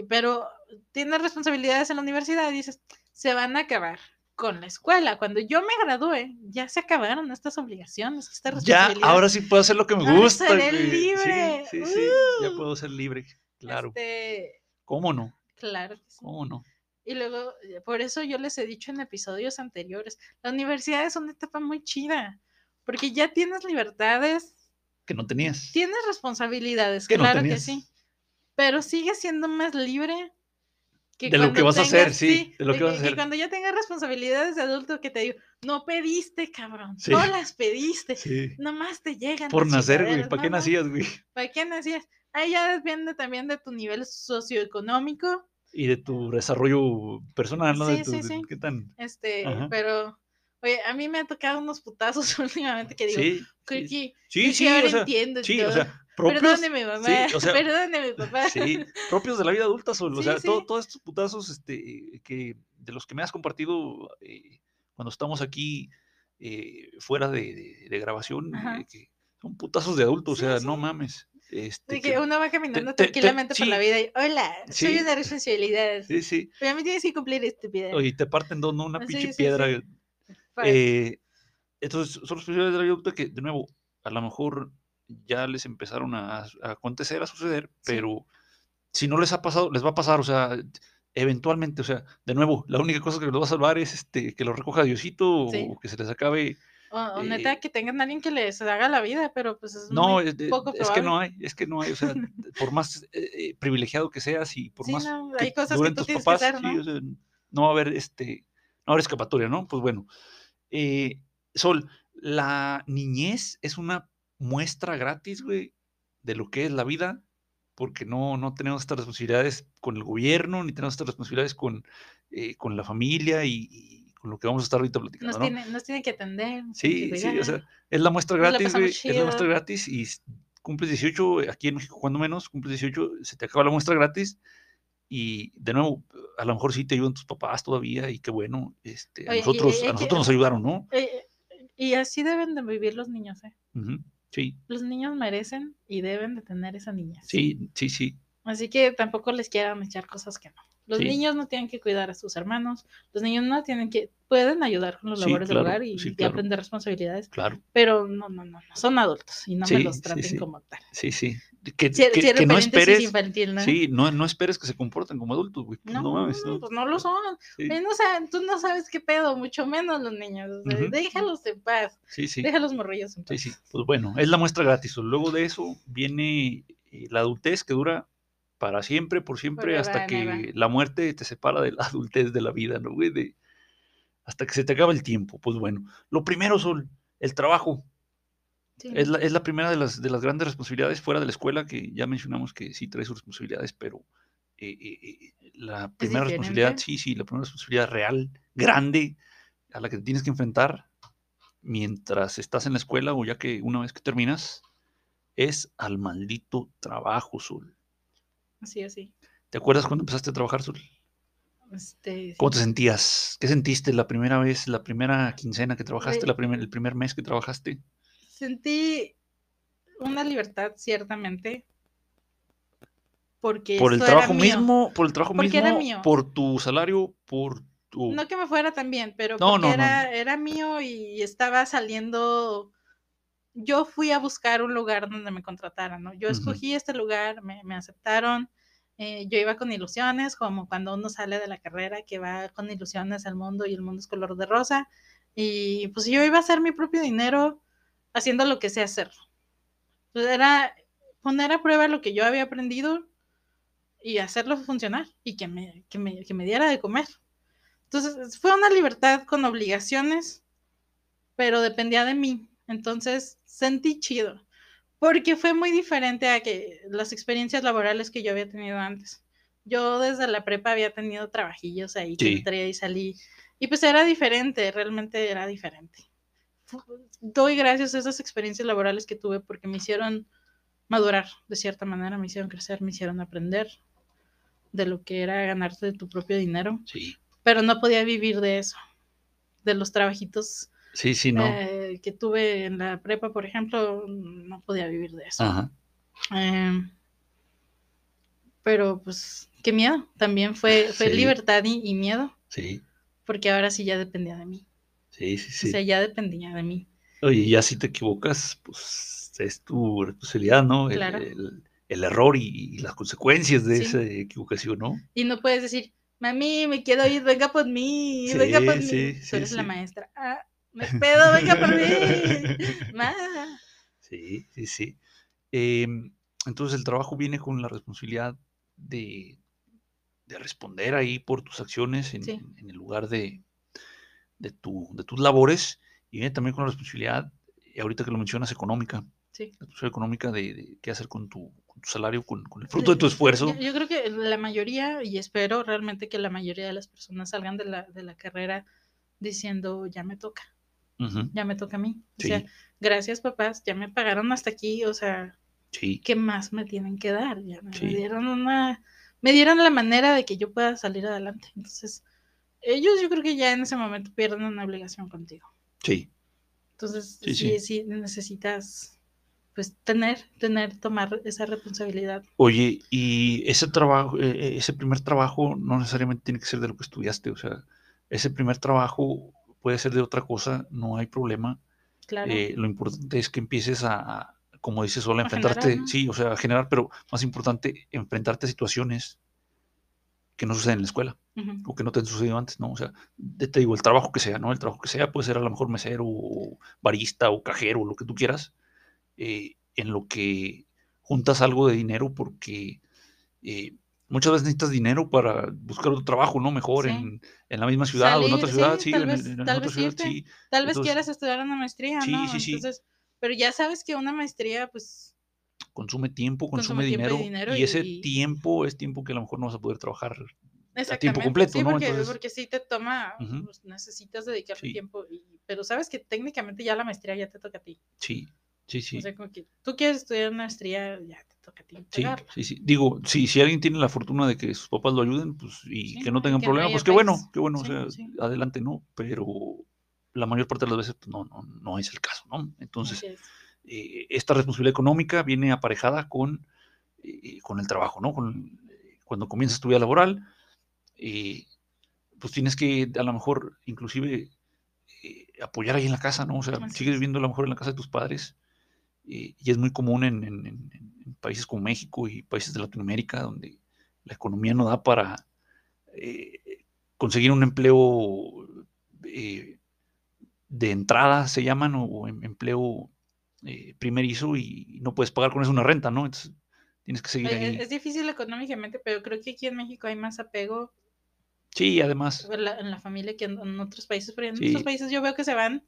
Speaker 1: Pero tienes responsabilidades en la universidad y dices, se van a acabar con la escuela. Cuando yo me gradúe, ya se acabaron estas obligaciones, estas
Speaker 2: ya, ahora sí puedo hacer lo que me
Speaker 1: Ahora
Speaker 2: gusta,
Speaker 1: seré.
Speaker 2: Sí,
Speaker 1: libre.
Speaker 2: Sí, sí, ya
Speaker 1: ¡Uh!
Speaker 2: puedo ser libre, claro.
Speaker 1: Este,
Speaker 2: ¿Cómo no?
Speaker 1: claro que sí.
Speaker 2: ¿Cómo no?
Speaker 1: Y luego, eh, por eso yo les he dicho en episodios anteriores, la universidad es una etapa muy chida, porque ya tienes libertades,
Speaker 2: Que no tenías.
Speaker 1: tienes responsabilidades,
Speaker 2: Que no
Speaker 1: claro que
Speaker 2: tenías.
Speaker 1: sí, pero sigues siendo más libre. Que
Speaker 2: De lo que vas a hacer, sí, de lo que vas a
Speaker 1: que
Speaker 2: hacer.
Speaker 1: cuando ya tengas responsabilidades de adulto que te digo, no pediste, cabrón,
Speaker 2: Sí.
Speaker 1: no las pediste,
Speaker 2: Sí.
Speaker 1: nomás te llegan.
Speaker 2: Por nacer, güey. ¿Para
Speaker 1: no,
Speaker 2: qué nacías, güey?
Speaker 1: ¿Para qué nacías? Ahí ya depende también de tu nivel socioeconómico,
Speaker 2: Y de tu desarrollo personal, ¿no? de
Speaker 1: Sí,
Speaker 2: tu,
Speaker 1: sí,
Speaker 2: de
Speaker 1: sí.
Speaker 2: ¿Qué tan?
Speaker 1: este,
Speaker 2: Ajá.
Speaker 1: pero, oye, a mí me han tocado unos putazos [laughs] últimamente que digo,
Speaker 2: Sí,
Speaker 1: creo que,
Speaker 2: sí,
Speaker 1: creo
Speaker 2: sí,
Speaker 1: que ahora
Speaker 2: o sea,
Speaker 1: entiendo
Speaker 2: sí,
Speaker 1: todo.
Speaker 2: o sea, propios,
Speaker 1: Perdóneme, mamá.
Speaker 2: sí, o sea,
Speaker 1: Perdóneme, papá.
Speaker 2: sí, propios de la vida adulta, Sol, o sea,
Speaker 1: sí.
Speaker 2: todo- todos estos putazos, este, que, de los que me has compartido eh, cuando estamos aquí eh, fuera de, de- de grabación, eh, que son putazos de adulto, o sea, no mames. Este, que-
Speaker 1: que uno va caminando
Speaker 2: te- te-
Speaker 1: tranquilamente por la vida y, hola, soy una responsabilidad.
Speaker 2: sí, sí,
Speaker 1: Pero a mí tienes que cumplir estupidez.
Speaker 2: oye, te parten dos, ¿no? Una pinche piedra. entonces, son responsabilidades de la vida adulta que, de nuevo, a lo mejor ya les empezaron a, a acontecer, a suceder,
Speaker 1: Sí.
Speaker 2: pero si no les ha pasado, les va a pasar, o sea, eventualmente, o sea, de nuevo, la única cosa que los va a salvar es este, que los recoja Diosito
Speaker 1: Sí.
Speaker 2: o que se les acabe.
Speaker 1: o, o neta
Speaker 2: eh,
Speaker 1: que tengan a alguien que les haga la vida, pero pues es
Speaker 2: No,
Speaker 1: muy
Speaker 2: es, de-
Speaker 1: poco
Speaker 2: es que no
Speaker 1: probable.
Speaker 2: hay, es que no hay, o sea, [laughs] por más eh, eh, privilegiado que seas y por
Speaker 1: Sí,
Speaker 2: más
Speaker 1: no,
Speaker 2: que
Speaker 1: hay cosas que tú
Speaker 2: tus
Speaker 1: tienes que
Speaker 2: papás,
Speaker 1: hacer,
Speaker 2: sí,
Speaker 1: ¿no?
Speaker 2: o sea, no va a haber este, no va a haber escapatoria, ¿no? Pues bueno, eh, Sol, la niñez es una muestra gratis, güey, de lo que es la vida, porque no, no tenemos estas responsabilidades con el gobierno, ni tenemos estas responsabilidades con, eh, con la familia y, y con lo que vamos a estar ahorita platicando,
Speaker 1: Nos,
Speaker 2: ¿no?
Speaker 1: tiene, nos tienen que atender.
Speaker 2: Sí,
Speaker 1: que
Speaker 2: sí, o sea, es la muestra gratis, güey, es la muestra gratis y cumples 18, aquí en México cuando menos, cumples 18, se te acaba la muestra gratis y de nuevo, a lo mejor sí te ayudan tus papás todavía y qué bueno, este, a
Speaker 1: Oye,
Speaker 2: nosotros,
Speaker 1: y-
Speaker 2: a
Speaker 1: y-
Speaker 2: nosotros nos ayudaron, ¿no?
Speaker 1: Eh, eh, y así deben de vivir los niños, ¿eh?
Speaker 2: Ujú, Sí,
Speaker 1: Los niños merecen y deben de tener esa niñez.
Speaker 2: sí, sí, sí.
Speaker 1: Así que tampoco les quieran echar cosas que no. Los
Speaker 2: Sí.
Speaker 1: niños no tienen que cuidar a sus hermanos, los niños no tienen que, pueden ayudar con los
Speaker 2: Sí,
Speaker 1: labores
Speaker 2: claro,
Speaker 1: del hogar y,
Speaker 2: sí,
Speaker 1: y
Speaker 2: claro.
Speaker 1: aprender responsabilidades,
Speaker 2: Claro,
Speaker 1: pero no, no, no, no, son adultos y no me los traten como tal.
Speaker 2: sí, sí. Que,
Speaker 1: Si,
Speaker 2: que-
Speaker 1: si el
Speaker 2: que no
Speaker 1: sí
Speaker 2: esperes,
Speaker 1: infantil, ¿no?
Speaker 2: sí, no, no esperes que se comporten como adultos, güey. Pues
Speaker 1: No,
Speaker 2: no, mames, no.
Speaker 1: pues no lo son.
Speaker 2: Sí,
Speaker 1: Ven, o sea, tú no sabes qué pedo, mucho menos los niños. o sea,
Speaker 2: Ujú.
Speaker 1: Déjalos en paz,
Speaker 2: sí, sí.
Speaker 1: déjalos morrillos en
Speaker 2: Sí,
Speaker 1: paz.
Speaker 2: sí. Pues bueno, es la muestra gratis. Luego de eso viene eh, la adultez que dura para siempre, por siempre,
Speaker 1: Forever
Speaker 2: hasta que la muerte te separa de la [laughs] adultez de la vida, ¿no, güey? De- hasta que se te acaba el tiempo. Pues bueno, lo primero, Sol, el trabajo.
Speaker 1: Sí.
Speaker 2: Es la, es la primera de las, de las grandes responsabilidades fuera de la escuela, que ya mencionamos que sí trae sus responsabilidades, pero eh, eh, eh, la primera responsabilidad, sí, sí, la primera responsabilidad real, grande, a la que te tienes que enfrentar mientras estás en la escuela o ya que una vez que terminas, es al maldito trabajo, Sol.
Speaker 1: Así, así.
Speaker 2: ¿Te acuerdas cuando empezaste a trabajar, Sol?
Speaker 1: Este,
Speaker 2: ¿Cómo te sentías? ¿Qué sentiste la primera vez, la primera quincena que trabajaste,
Speaker 1: Güey.
Speaker 2: la primer- el primer mes que trabajaste?
Speaker 1: Sentí una libertad, ciertamente. Porque
Speaker 2: por el
Speaker 1: era
Speaker 2: trabajo mismo, por el trabajo
Speaker 1: Porque
Speaker 2: mismo,
Speaker 1: era mío.
Speaker 2: por tu salario, por tu...
Speaker 1: No que me fuera tan bien, pero
Speaker 2: No,
Speaker 1: porque
Speaker 2: no, no,
Speaker 1: era, era mío y estaba saliendo. Yo fui a buscar un lugar donde me contrataran, ¿no? Yo escogí este lugar, me, me aceptaron. eh, yo iba con ilusiones, como cuando uno sale de la carrera, que va con ilusiones al mundo y el mundo es color de rosa. Y pues yo iba a hacer mi propio dinero haciendo lo que sé hacer. Pues, Era poner a prueba lo que yo había aprendido y hacerlo funcionar y que me, que me, que me diera de comer. Entonces fue una libertad con obligaciones, pero dependía de mí. Entonces sentí chido, porque fue muy diferente a que las experiencias laborales que yo había tenido antes. Yo desde la prepa había tenido trabajillos ahí que
Speaker 2: Sí.
Speaker 1: entré y salí, y pues era diferente, realmente era diferente. Doy gracias a esas experiencias laborales que tuve porque me hicieron madurar de cierta manera, me hicieron crecer, me hicieron aprender de lo que era ganarte de tu propio dinero
Speaker 2: Sí,
Speaker 1: pero no podía vivir de eso, de los trabajitos
Speaker 2: sí, sí, no.
Speaker 1: eh, que tuve en la prepa, por ejemplo, no podía vivir de eso.
Speaker 2: Ajá.
Speaker 1: Eh, pero pues, qué miedo, también fue, fue
Speaker 2: Sí.
Speaker 1: libertad y, y miedo,
Speaker 2: Sí,
Speaker 1: porque ahora sí ya dependía de mí,
Speaker 2: sí, sí,
Speaker 1: o
Speaker 2: sí.
Speaker 1: sea, ya dependía de mí.
Speaker 2: Oye, ya si te equivocas, pues es tu responsabilidad, ¿no? El,
Speaker 1: Claro.
Speaker 2: el- el error y, y las consecuencias de
Speaker 1: Sí.
Speaker 2: esa equivocación, ¿no?
Speaker 1: Y no puedes decir, mami, me quiero ir, venga por mí,
Speaker 2: Sí,
Speaker 1: venga por mí.
Speaker 2: sí,
Speaker 1: Tú
Speaker 2: sí,
Speaker 1: eres la maestra. Ah, me [laughs] pedo, venga por mí. [laughs] Ma.
Speaker 2: Sí, sí, sí. Em, entonces el trabajo viene con la responsabilidad de, de responder ahí por tus acciones en- en el lugar de, de, tu, de tus labores y viene también con la responsabilidad, y ahorita que lo mencionas, económica,
Speaker 1: Sí.
Speaker 2: la responsabilidad económica de, de qué hacer con tu, con tu salario, con, con el fruto de tu esfuerzo.
Speaker 1: Yo, yo creo que la mayoría, y espero realmente que la mayoría de las personas salgan de la, de la carrera diciendo, ya me toca, ya me toca a mí. O sea, gracias papás, ya me pagaron hasta aquí, o sea,
Speaker 2: Sí,
Speaker 1: ¿qué más me tienen que dar? Ya me dieron una, me dieron la manera de que yo pueda salir adelante. Entonces, ellos yo creo que ya en ese momento pierden una obligación contigo.
Speaker 2: sí,
Speaker 1: Entonces,
Speaker 2: Sí,
Speaker 1: sí,
Speaker 2: sí.
Speaker 1: sí, necesitas, pues, tener, tener, tomar esa responsabilidad.
Speaker 2: Oye, y ese trabajo, eh, eh, ese primer trabajo no necesariamente tiene que ser de lo que estudiaste, o sea, ese primer trabajo puede ser de otra cosa, no hay problema.
Speaker 1: Claro.
Speaker 2: Eh, lo importante es que empieces a, a, como dices, solo a
Speaker 1: A
Speaker 2: enfrentarte,
Speaker 1: generar, ¿no?
Speaker 2: sí, o sea, a generar, pero más importante, enfrentarte a situaciones que no suceden en la escuela o que no te han sucedido antes, ¿no? O sea, te digo, el trabajo que sea, ¿no? El trabajo que sea puede ser a lo mejor mesero o barista o cajero, lo que tú quieras, eh, en lo que juntas algo de dinero porque eh, muchas veces necesitas dinero para buscar otro trabajo, ¿no? Mejor
Speaker 1: Sí.
Speaker 2: en, en la misma ciudad o en otra ciudad,
Speaker 1: sí,
Speaker 2: sí,
Speaker 1: tal
Speaker 2: en,
Speaker 1: vez-
Speaker 2: en- en
Speaker 1: tal
Speaker 2: otra
Speaker 1: vez
Speaker 2: ciudad,
Speaker 1: irte.
Speaker 2: sí.
Speaker 1: Tal vez
Speaker 2: Entonces,
Speaker 1: quieras estudiar una maestría,
Speaker 2: sí,
Speaker 1: ¿no?
Speaker 2: sí, sí.
Speaker 1: Entonces, pero ya sabes que una maestría, pues,
Speaker 2: consume tiempo, consume,
Speaker 1: Consume tiempo y
Speaker 2: dinero, y, ese
Speaker 1: y-
Speaker 2: tiempo es tiempo que a lo mejor no vas a poder trabajar.
Speaker 1: exactamente.
Speaker 2: completo,
Speaker 1: sí,
Speaker 2: ¿no?
Speaker 1: porque,
Speaker 2: Entonces-
Speaker 1: porque sí te toma, pues, necesitas dedicarle
Speaker 2: Sí.
Speaker 1: tiempo, y- pero sabes que técnicamente ya la maestría ya te toca a ti.
Speaker 2: Sí, sí, sí.
Speaker 1: O sea, como que tú quieres estudiar una maestría, ya te toca a ti
Speaker 2: Sí, sí, sí. Digo, si, si alguien tiene la fortuna de que sus papás lo ayuden, pues, y
Speaker 1: Sí,
Speaker 2: que no tengan
Speaker 1: que
Speaker 2: problema, pues qué bueno, qué bueno, o sea, adelante, ¿no? Pero la mayor parte de las veces pues, no, no, no es el caso, ¿no? Entonces,
Speaker 1: Así es.
Speaker 2: Eh, esta responsabilidad económica viene aparejada con, eh, con el trabajo, ¿no? Con, eh, cuando comienzas tu vida laboral, pues tienes que a lo mejor inclusive apoyar ahí en la casa, ¿no? O sea, sigues
Speaker 1: es.
Speaker 2: viviendo a lo mejor en la casa de tus padres y es muy común en, en- en- en países como México y países de Latinoamérica donde la economía no da para eh, conseguir un empleo eh, de entrada, se llaman, o, o em- empleo eh, primerizo y no puedes pagar con eso una renta, ¿no? Entonces tienes que seguir
Speaker 1: Eh,
Speaker 2: ahí.
Speaker 1: Es difícil económicamente, pero creo que aquí en México hay más apego
Speaker 2: Sí, además,
Speaker 1: en la, en la familia que en, en otros países. Pero en
Speaker 2: Sí.
Speaker 1: otros países yo veo que se van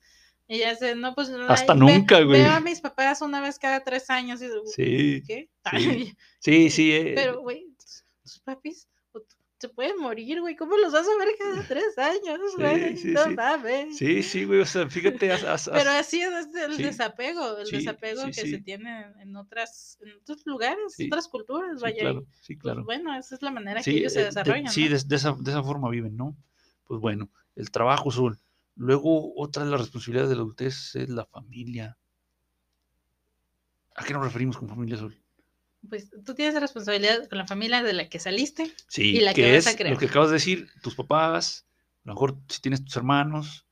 Speaker 1: y ya se, no, pues.
Speaker 2: Hasta
Speaker 1: ay, ve-
Speaker 2: nunca, güey.
Speaker 1: Veo a mis papás una vez cada tres años y digo,
Speaker 2: sí,
Speaker 1: ¿qué?
Speaker 2: Sí. [laughs] sí, sí. eh,
Speaker 1: Pero, güey, tus- tus papis se pueden morir, güey. ¿Cómo los vas a ver cada [laughs] tres años,
Speaker 2: Sí,
Speaker 1: güey?
Speaker 2: sí,
Speaker 1: no
Speaker 2: sí.
Speaker 1: mames.
Speaker 2: Sí, sí, güey, o sea, fíjate, has- has-
Speaker 1: Pero así es el
Speaker 2: sí,
Speaker 1: desapego, el
Speaker 2: sí,
Speaker 1: desapego
Speaker 2: sí,
Speaker 1: que
Speaker 2: sí.
Speaker 1: se tiene en- otras, en otros lugares,
Speaker 2: Sí,
Speaker 1: otras culturas,
Speaker 2: sí,
Speaker 1: vaya.
Speaker 2: claro, sí,
Speaker 1: pues,
Speaker 2: claro.
Speaker 1: bueno, esa es la manera que
Speaker 2: Sí,
Speaker 1: ellos
Speaker 2: eh,
Speaker 1: se
Speaker 2: de-
Speaker 1: desarrollan.
Speaker 2: sí,
Speaker 1: ¿no?
Speaker 2: de, de esa, de esa forma viven, ¿no? Pues bueno, el trabajo, Sol. Luego, otra de las responsabilidades de la adultez es la familia. ¿A qué nos referimos con familia, Sol?
Speaker 1: Pues tú tienes la responsabilidad con la familia de la que saliste.
Speaker 2: Sí,
Speaker 1: Y la que
Speaker 2: que
Speaker 1: vas a
Speaker 2: es
Speaker 1: crear.
Speaker 2: lo que acabas de decir, tus papás, a lo mejor si tienes tus hermanos,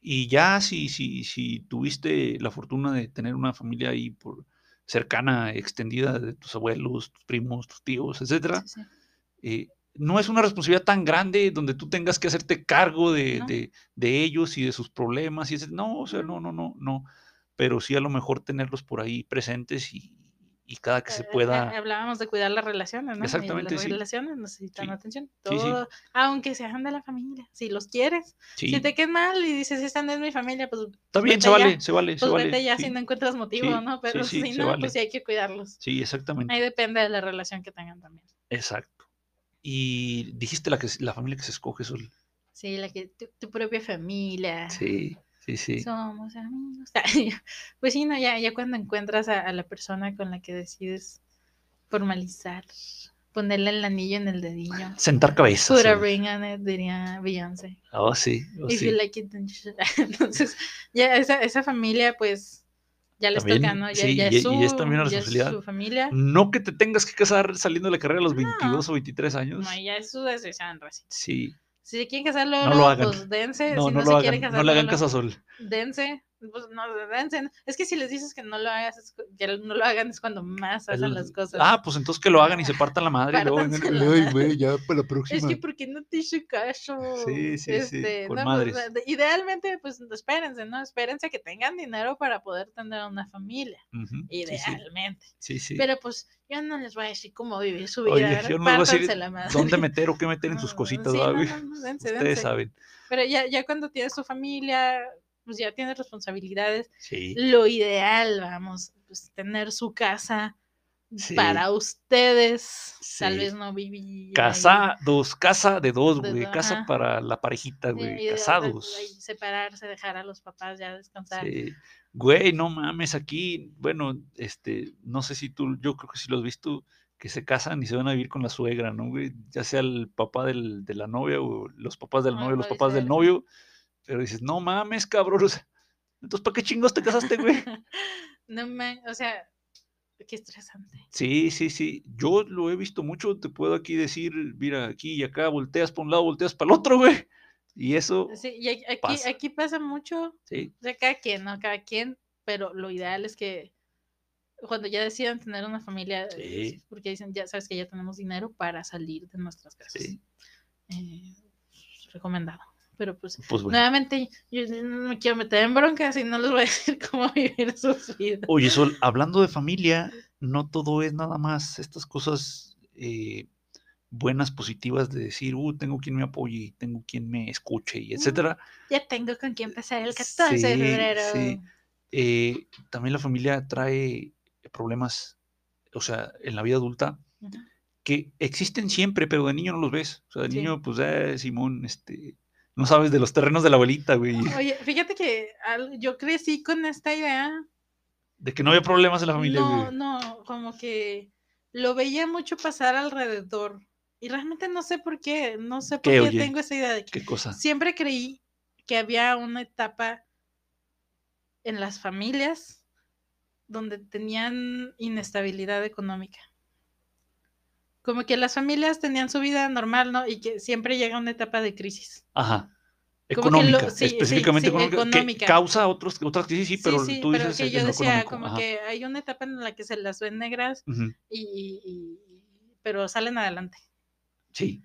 Speaker 2: y ya si, si, si tuviste la fortuna de tener una familia ahí por cercana, extendida de tus abuelos, tus primos, tus tíos, etcétera,
Speaker 1: Sí, sí.
Speaker 2: eh, no es una responsabilidad tan grande donde tú tengas que hacerte cargo de,
Speaker 1: No.
Speaker 2: de- de ellos y de sus problemas y ese, no, o sea, no, no, no, no, pero sí a lo mejor tenerlos por ahí presentes y, y cada que se
Speaker 1: Eh, eh,
Speaker 2: pueda,
Speaker 1: Hablábamos de cuidar las relaciones, ¿no?
Speaker 2: Exactamente,
Speaker 1: las
Speaker 2: sí.
Speaker 1: relaciones necesitan
Speaker 2: Sí.
Speaker 1: atención.
Speaker 2: Sí.
Speaker 1: Todo, aunque sean de la familia. Si los quieres, si te quedan mal y dices, esta no es mi familia, pues,
Speaker 2: bien, se vale, se vale, se
Speaker 1: pues
Speaker 2: vale,
Speaker 1: vete ya si no encuentras motivo, ¿no? Pero si
Speaker 2: se
Speaker 1: no,
Speaker 2: vale.
Speaker 1: pues sí hay que cuidarlos.
Speaker 2: sí, exactamente,
Speaker 1: Ahí depende de la relación que tengan también.
Speaker 2: exacto. Y dijiste la, que, la familia que se escoge, Sol.
Speaker 1: Sí, la que tu, tu propia familia.
Speaker 2: Sí, sí, sí.
Speaker 1: Somos amigos. [laughs] Pues sí, no, ya, ya cuando encuentras a, a la persona con la que decides formalizar, ponerle el anillo en el dedillo.
Speaker 2: Sentar cabezas.
Speaker 1: Put a
Speaker 2: Sol.
Speaker 1: ring on it, diría Beyoncé.
Speaker 2: Oh, sí, oh,
Speaker 1: If
Speaker 2: sí.
Speaker 1: you like it, then you should. [laughs] Entonces, ya esa, esa familia, pues, ya les
Speaker 2: También,
Speaker 1: toca, ¿no? Ya,
Speaker 2: sí,
Speaker 1: ya
Speaker 2: y-
Speaker 1: es
Speaker 2: y
Speaker 1: su,
Speaker 2: es también una
Speaker 1: ya es
Speaker 2: responsabilidad.
Speaker 1: su familia.
Speaker 2: No que te tengas que casar saliendo de la carrera a los 22 o 23 años.
Speaker 1: No, ya es su decisión, Rosita.
Speaker 2: Sí,
Speaker 1: Si se quieren casar luego,
Speaker 2: No lo hagan.
Speaker 1: pues dense.
Speaker 2: no,
Speaker 1: si
Speaker 2: no,
Speaker 1: no,
Speaker 2: lo
Speaker 1: se
Speaker 2: hagan,
Speaker 1: quieren casar
Speaker 2: no le hagan caso a Sol.
Speaker 1: dense. Pues no. Es que si les dices que no lo hagas, es que no lo hagan es cuando más hacen
Speaker 2: El-
Speaker 1: las cosas.
Speaker 2: Ah, pues entonces que lo hagan y se partan la madre. y luego ya para la
Speaker 1: es
Speaker 2: próxima.
Speaker 1: que porque no te hice caso.
Speaker 2: Sí, sí, sí, con
Speaker 1: pues,
Speaker 2: madres.
Speaker 1: de- idealmente, pues espérense, ¿no? Espérense que tengan dinero para poder tener una familia.
Speaker 2: Ujú, sí, sí,
Speaker 1: Idealmente.
Speaker 2: Sí, sí.
Speaker 1: Pero pues yo no les voy a decir cómo vivir su vida.
Speaker 2: Oye, yo no les voy a decir
Speaker 1: Pártanse la madre.
Speaker 2: ¿Dónde meter o qué meter en [laughs] sus
Speaker 1: No,
Speaker 2: cositas,
Speaker 1: sí,
Speaker 2: ¿verdad,
Speaker 1: no, no, no, dense,
Speaker 2: Ustedes
Speaker 1: dense.
Speaker 2: saben.
Speaker 1: Pero ya, ya cuando tienes tu familia, pues ya tienes responsabilidades.
Speaker 2: Sí.
Speaker 1: Lo ideal, vamos, pues tener su casa
Speaker 2: Sí.
Speaker 1: para ustedes. Tal vez no vivir. ahí,
Speaker 2: Casa, dos, casa de dos, güey. Casa
Speaker 1: ajá.
Speaker 2: para la parejita, güey.
Speaker 1: y de- de-
Speaker 2: Casados.
Speaker 1: separarse, dejar a los papás ya descansar.
Speaker 2: Güey, no mames, aquí, bueno, este, no sé si tú, yo creo que sí lo has visto, que se casan y se van a vivir con la suegra, ¿no, güey? Ya sea el papá del- de la novia o los papás del
Speaker 1: O-
Speaker 2: novio, los papás del novio, pero dices, no mames, cabrón, o sea, entonces, ¿para qué chingos te casaste, güey? [laughs]
Speaker 1: no me, o sea, qué estresante.
Speaker 2: Sí, sí, sí, yo lo he visto mucho, te puedo aquí decir, mira, aquí y acá, volteas para un lado, volteas para el otro, güey, y eso,
Speaker 1: Sí, y aquí,
Speaker 2: pasa.
Speaker 1: aquí pasa mucho,
Speaker 2: sí,
Speaker 1: o sea, cada quien, ¿no? Cada quien, pero lo ideal es que cuando ya decidan tener una familia,
Speaker 2: Sí.
Speaker 1: porque dicen, ya sabes que ya tenemos dinero para salir de nuestras casas.
Speaker 2: sí,
Speaker 1: Eh, recomendado. Pero pues,
Speaker 2: pues bueno.
Speaker 1: nuevamente, yo no me quiero meter en broncas y no les voy a [laughs] decir cómo vivir sus vidas.
Speaker 2: Oye, Sol, hablando de familia, no todo es nada más estas cosas eh, buenas, positivas de decir, uh, tengo quien me apoye, tengo quien me escuche, y etcétera.
Speaker 1: Ya tengo con quién pasar el 14 de febrero.
Speaker 2: sí. Eh, también la familia trae problemas, o sea, en la vida adulta, que existen siempre, pero de niño no los ves. O sea, de
Speaker 1: Sí.
Speaker 2: niño, pues, eh, Simón, este, no sabes de los terrenos de la abuelita, güey,
Speaker 1: Oye, fíjate que yo crecí con esta idea.
Speaker 2: de que no había problemas en la familia,
Speaker 1: No,
Speaker 2: güey.
Speaker 1: no, como que lo veía mucho pasar alrededor. Y realmente no sé por qué, no sé por
Speaker 2: ¿Qué,
Speaker 1: tengo esa idea de que
Speaker 2: ¿Qué cosa?
Speaker 1: siempre creí que había una etapa en las familias donde tenían inestabilidad económica. Como que las familias tenían su vida normal, ¿no? Y que siempre llega una etapa de crisis.
Speaker 2: Ajá.
Speaker 1: Lo-
Speaker 2: Económica,
Speaker 1: sí,
Speaker 2: específicamente
Speaker 1: sí,
Speaker 2: económica, que causa otros, otras crisis, sí, pero tú
Speaker 1: pero
Speaker 2: dices
Speaker 1: que yo decía,
Speaker 2: económico,
Speaker 1: como
Speaker 2: ajá.
Speaker 1: que hay una etapa en la que se las ven negras y, y- y- pero salen adelante.
Speaker 2: Sí.